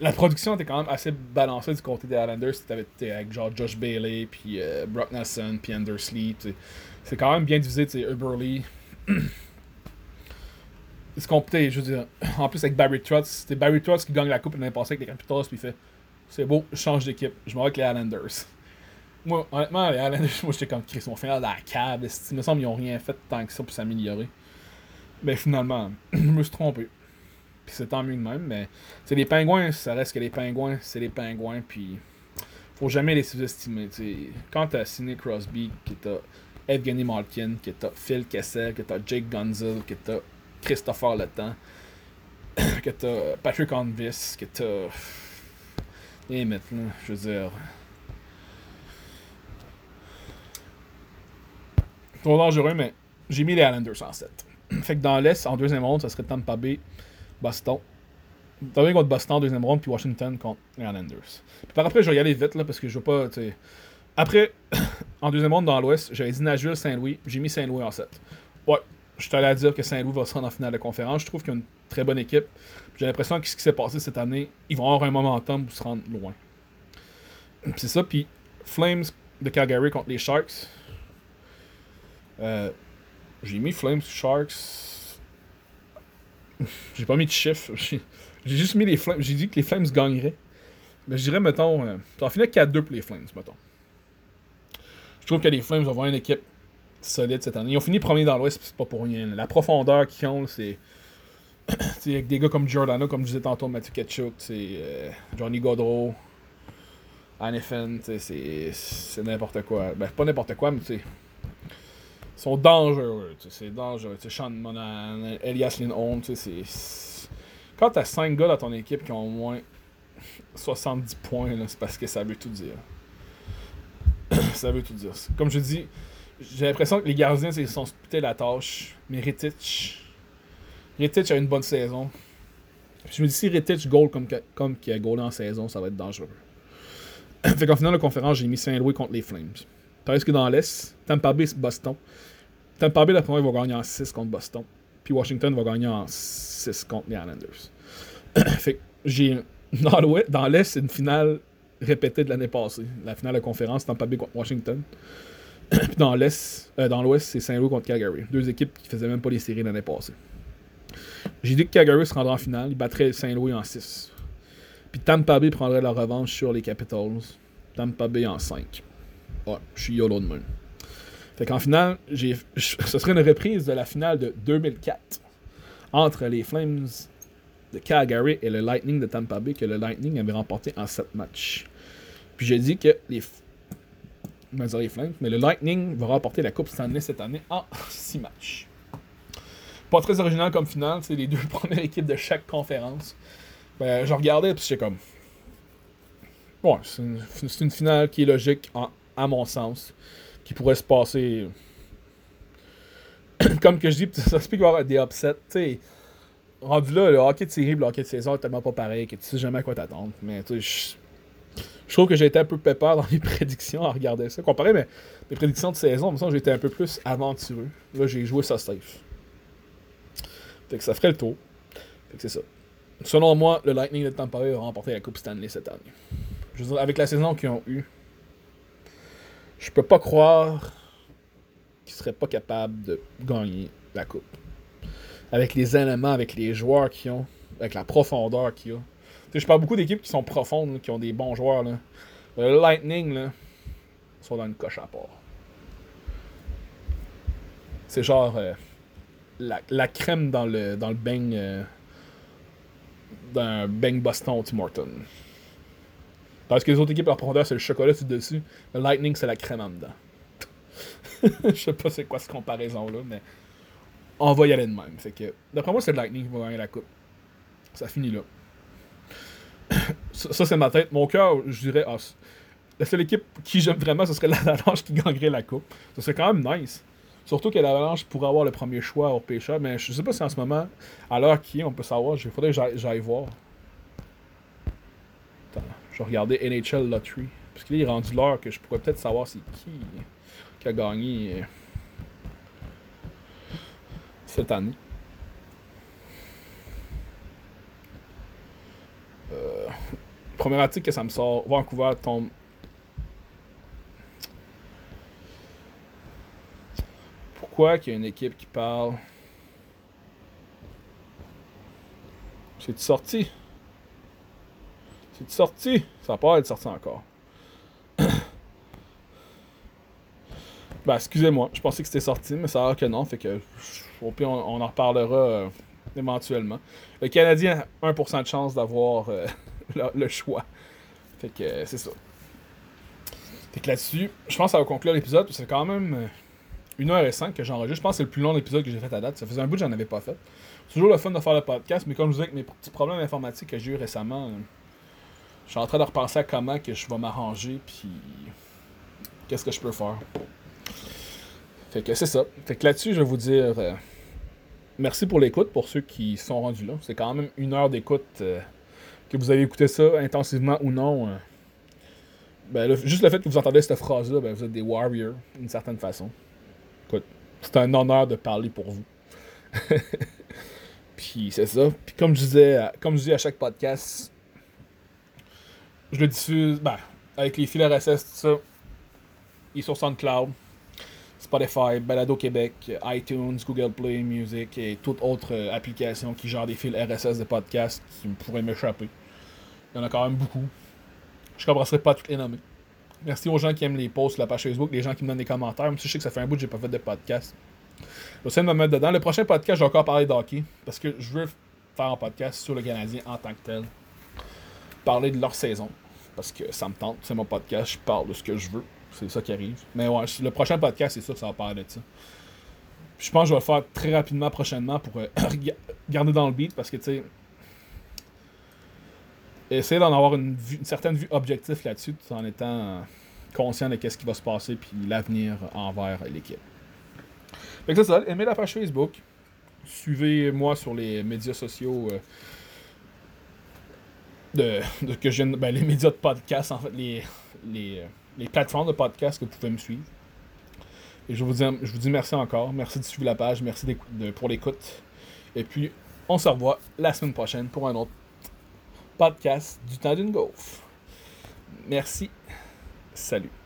[SPEAKER 1] la production était quand même assez balancée du côté des Islanders. C'était avec genre Josh Bailey, puis euh, Brock Nelson, puis Anders Lee. C'est quand même bien divisé, tu sais, Uberly. je veux dire, en plus avec Barry Trotz, c'était Barry Trotz qui gagne la coupe l'année passée avec les Capitals, puis il fait c'est beau, je change d'équipe, je m'en vais avec les Islanders. Moi, honnêtement, les Islanders, moi j'étais comme Chris, vont finir dans la cave. Il me semble qu'ils n'ont rien fait tant que ça pour s'améliorer. Mais finalement, je me suis trompé. Puis c'est tant mieux de même, mais c'est les pingouins, ça reste que les pingouins, c'est les pingouins, puis faut jamais les sous-estimer. Quand t'as Sidney Crosby, que t'as Evgeny Malkin, que t'as Phil Kessel, que t'as Jake Gunzel, que t'as Christopher Letang, que t'as Patrick Onvis, que t'as. Et maintenant, je veux dire. Trop dangereux, mais j'ai mis les Islanders en 7. Fait que dans l'Est, en deuxième ronde, ça serait Tampa Bay, Boston. Tampa Bay contre Boston en deuxième ronde, puis Washington contre les Islanders. Puis par après, je vais y aller vite, là, parce que je veux pas, tu Après, en deuxième ronde dans l'Ouest, j'avais dit Nashville, Saint-Louis. J'ai mis Saint-Louis en 7. Ouais, je à dire que Saint-Louis va se rendre en finale de conférence. Je trouve qu'ils ont une très bonne équipe. J'ai l'impression que ce qui s'est passé cette année, ils vont avoir un momentum pour se rendre loin. C'est ça, puis Flames de Calgary contre les Sharks. Euh, j'ai mis Flames Sharks. J'ai pas mis de chiffre. J'ai juste mis les Flames. J'ai dit que les Flames gagneraient. Mais je dirais, mettons, euh, ça va finir 4-2 pour les Flames, mettons. Je trouve que les Flames vont avoir une équipe solide cette année. Ils ont fini premier dans l'Ouest, c'est pas pour rien. La profondeur qu'ils ont, c'est. avec des gars comme Giordano, comme je disais tantôt, Matthew Ketchuk, euh, Johnny Godreau, Anifin, c'est n'importe quoi. Ben, pas n'importe quoi, mais tu sais. Sont dangereux, c'est dangereux. sais Sean Monan, Elias Lindholm, c'est. Quand t'as 5 gars dans ton équipe qui ont au moins 70 points, c'est parce que ça veut tout dire. ça veut tout dire. Comme je dis, j'ai l'impression que les gardiens, ils sont splittés la tâche. Mais Rittich. Rittich a une bonne saison. Je me dis, si Rittich goal comme, comme qui a goalé en saison, ça va être dangereux. fait qu'en finale de conférence, j'ai mis Saint-Louis contre les Flames. Tandis que dans l'Est, Tampa Bay, Boston. Tampa Bay, d'après moi, va gagner en 6 contre Boston. Puis Washington va gagner en 6 contre les Islanders. fait que j'ai. Dans l'Est, c'est une finale répétée de l'année passée. La finale de conférence, Tampa Bay contre Washington. Puis dans l'Est, euh, dans l'Ouest, c'est Saint-Louis contre Calgary. Deux équipes qui faisaient même pas les séries l'année passée. J'ai dit que Calgary se rendrait en finale. Il battrait Saint-Louis en 6. Puis Tampa Bay prendrait la revanche sur les Capitals. Tampa Bay en 5. Ouais, je suis YOLO de même. Fait qu'en finale, ce serait une reprise de la finale de 2004 entre les Flames de Calgary et le Lightning de Tampa Bay que le Lightning avait remporté en 7 matchs. Puis j'ai dit que les Flames, mais le Lightning va remporter la Coupe Stanley cette année en 6 matchs. Pas très original comme finale, c'est les deux premières équipes de chaque conférence. Ben, je regardais et j'étais comme. Bon, c'est une, finale qui est logique, à mon sens, qui pourrait se passer. comme que je dis, ça se peut qu'il y avoir des upsets. sais rendu là, le hockey de série le hockey de saison est tellement pas pareil que tu sais jamais à quoi t'attendre. Mais tu sais, je trouve que j'ai été un peu pépère dans les prédictions à regarder ça. Comparé mais mes prédictions de saison, j'ai été un peu plus aventureux. Là, j'ai joué ça safe. Fait que ça ferait le tour. Fait que c'est ça. Selon moi, le Lightning de Tampa Bay va remporter la Coupe Stanley cette année. Je veux dire, avec la saison qu'ils ont eue, je peux pas croire qu'ils seraient pas capables de gagner la Coupe. Avec les éléments, avec les joueurs qu'ils ont, avec la profondeur qu'ils ont je parle beaucoup d'équipes qui sont profondes, qui ont des bons joueurs. Le Lightning, là, sont dans une coche à part. C'est genre euh, la, crème dans le, dans le bang euh, d'un bang Boston Tim Morton. Parce que les autres équipes, leur profondeur, c'est le chocolat tout dessus. Le Lightning, c'est la crème en dedans. Je sais pas c'est quoi cette comparaison-là, mais on va y aller de même. Que, d'après moi, c'est le Lightning qui va gagner la coupe. Ça finit là ça, c'est ma tête. Mon cœur, je dirais. Ah, la seule équipe qui j'aime vraiment, ce serait l'Avalanche qui gagnerait la coupe. Ce serait quand même nice. Surtout que l'Avalanche pourrait avoir le premier choix au pêcheur, mais je sais pas si en ce moment, à l'heure qui est, on peut savoir. Il faudrait que j'aille voir. Attends, je regarder NHL Lottery. Parce qu'il est rendu l'heure que je pourrais peut-être savoir c'est qui qui a gagné cette année. Euh, premier article que ça me sort, Vancouver tombe. Pourquoi qu'il y a une équipe qui parle? C'est sorti C'est sorti Ça n'a pas être sorti encore. ben, excusez-moi, je pensais que c'était sorti, mais ça a l'air que non, fait que au pire, on, en reparlera euh, éventuellement. Le Canadien a 1% de chance d'avoir euh, le, choix. Fait que euh, c'est ça. Fait que là-dessus, je pense que ça va conclure l'épisode. C'est quand même une heure et cinq que j'enregistre. Je pense que c'est le plus long épisode que j'ai fait à date. Ça faisait un bout que j'en avais pas fait. C'est toujours le fun de faire le podcast, mais comme je vous disais, avec mes petits problèmes informatiques que j'ai eu récemment, je suis en train de repenser à comment que je vais m'arranger, puis qu'est-ce que je peux faire. Fait que c'est ça. Fait que là-dessus, je vais vous dire merci pour l'écoute, pour ceux qui sont rendus là. C'est quand même une heure d'écoute. Euh, que vous avez écouté ça intensivement ou non. Euh, ben, juste le fait que vous entendez cette phrase-là, ben, vous êtes des warriors, d'une certaine façon. Écoute, c'est un honneur de parler pour vous. Puis c'est ça. Puis comme je disais, comme je dis à chaque podcast, je le diffuse, ben, avec les fils RSS, tout ça. Il est sur SoundCloud. Spotify, Balado Québec, iTunes, Google Play Music et toute autre euh, application qui gère des fils RSS de podcasts qui pourraient m'échapper. Il y en a quand même beaucoup. Je ne commencerai pas à toutes les nommer. Merci aux gens qui aiment les posts sur la page Facebook, les gens qui me donnent des commentaires. Même si je sais que ça fait un bout que j'ai pas fait de podcast. J'essaie de me mettre dedans. Le prochain podcast, je vais encore parler d'hockey. Parce que je veux faire un podcast sur le Canadien en tant que tel. Parler de leur saison. Parce que ça me tente. C'est mon podcast. Je parle de ce que je veux. C'est ça qui arrive. Mais ouais, le prochain podcast, c'est ça ça va parler de ça. je pense que je vais le faire très rapidement prochainement pour euh, garder dans le beat parce que, tu sais, essayer d'en avoir une, certaine vue objective là-dessus tout en étant conscient de ce qui va se passer puis l'avenir envers l'équipe. Fait que c'est ça. Aimez la page Facebook. Suivez-moi sur les médias sociaux euh, de, que je ben, les médias de podcast, en fait, les, les, les plateformes de podcast que vous pouvez me suivre. Et je vous dis, je vous dis merci encore. Merci de suivre la page. Merci de, pour l'écoute. Et puis, on se revoit la semaine prochaine pour un autre podcast du temps d'une gaufre. Merci. Salut.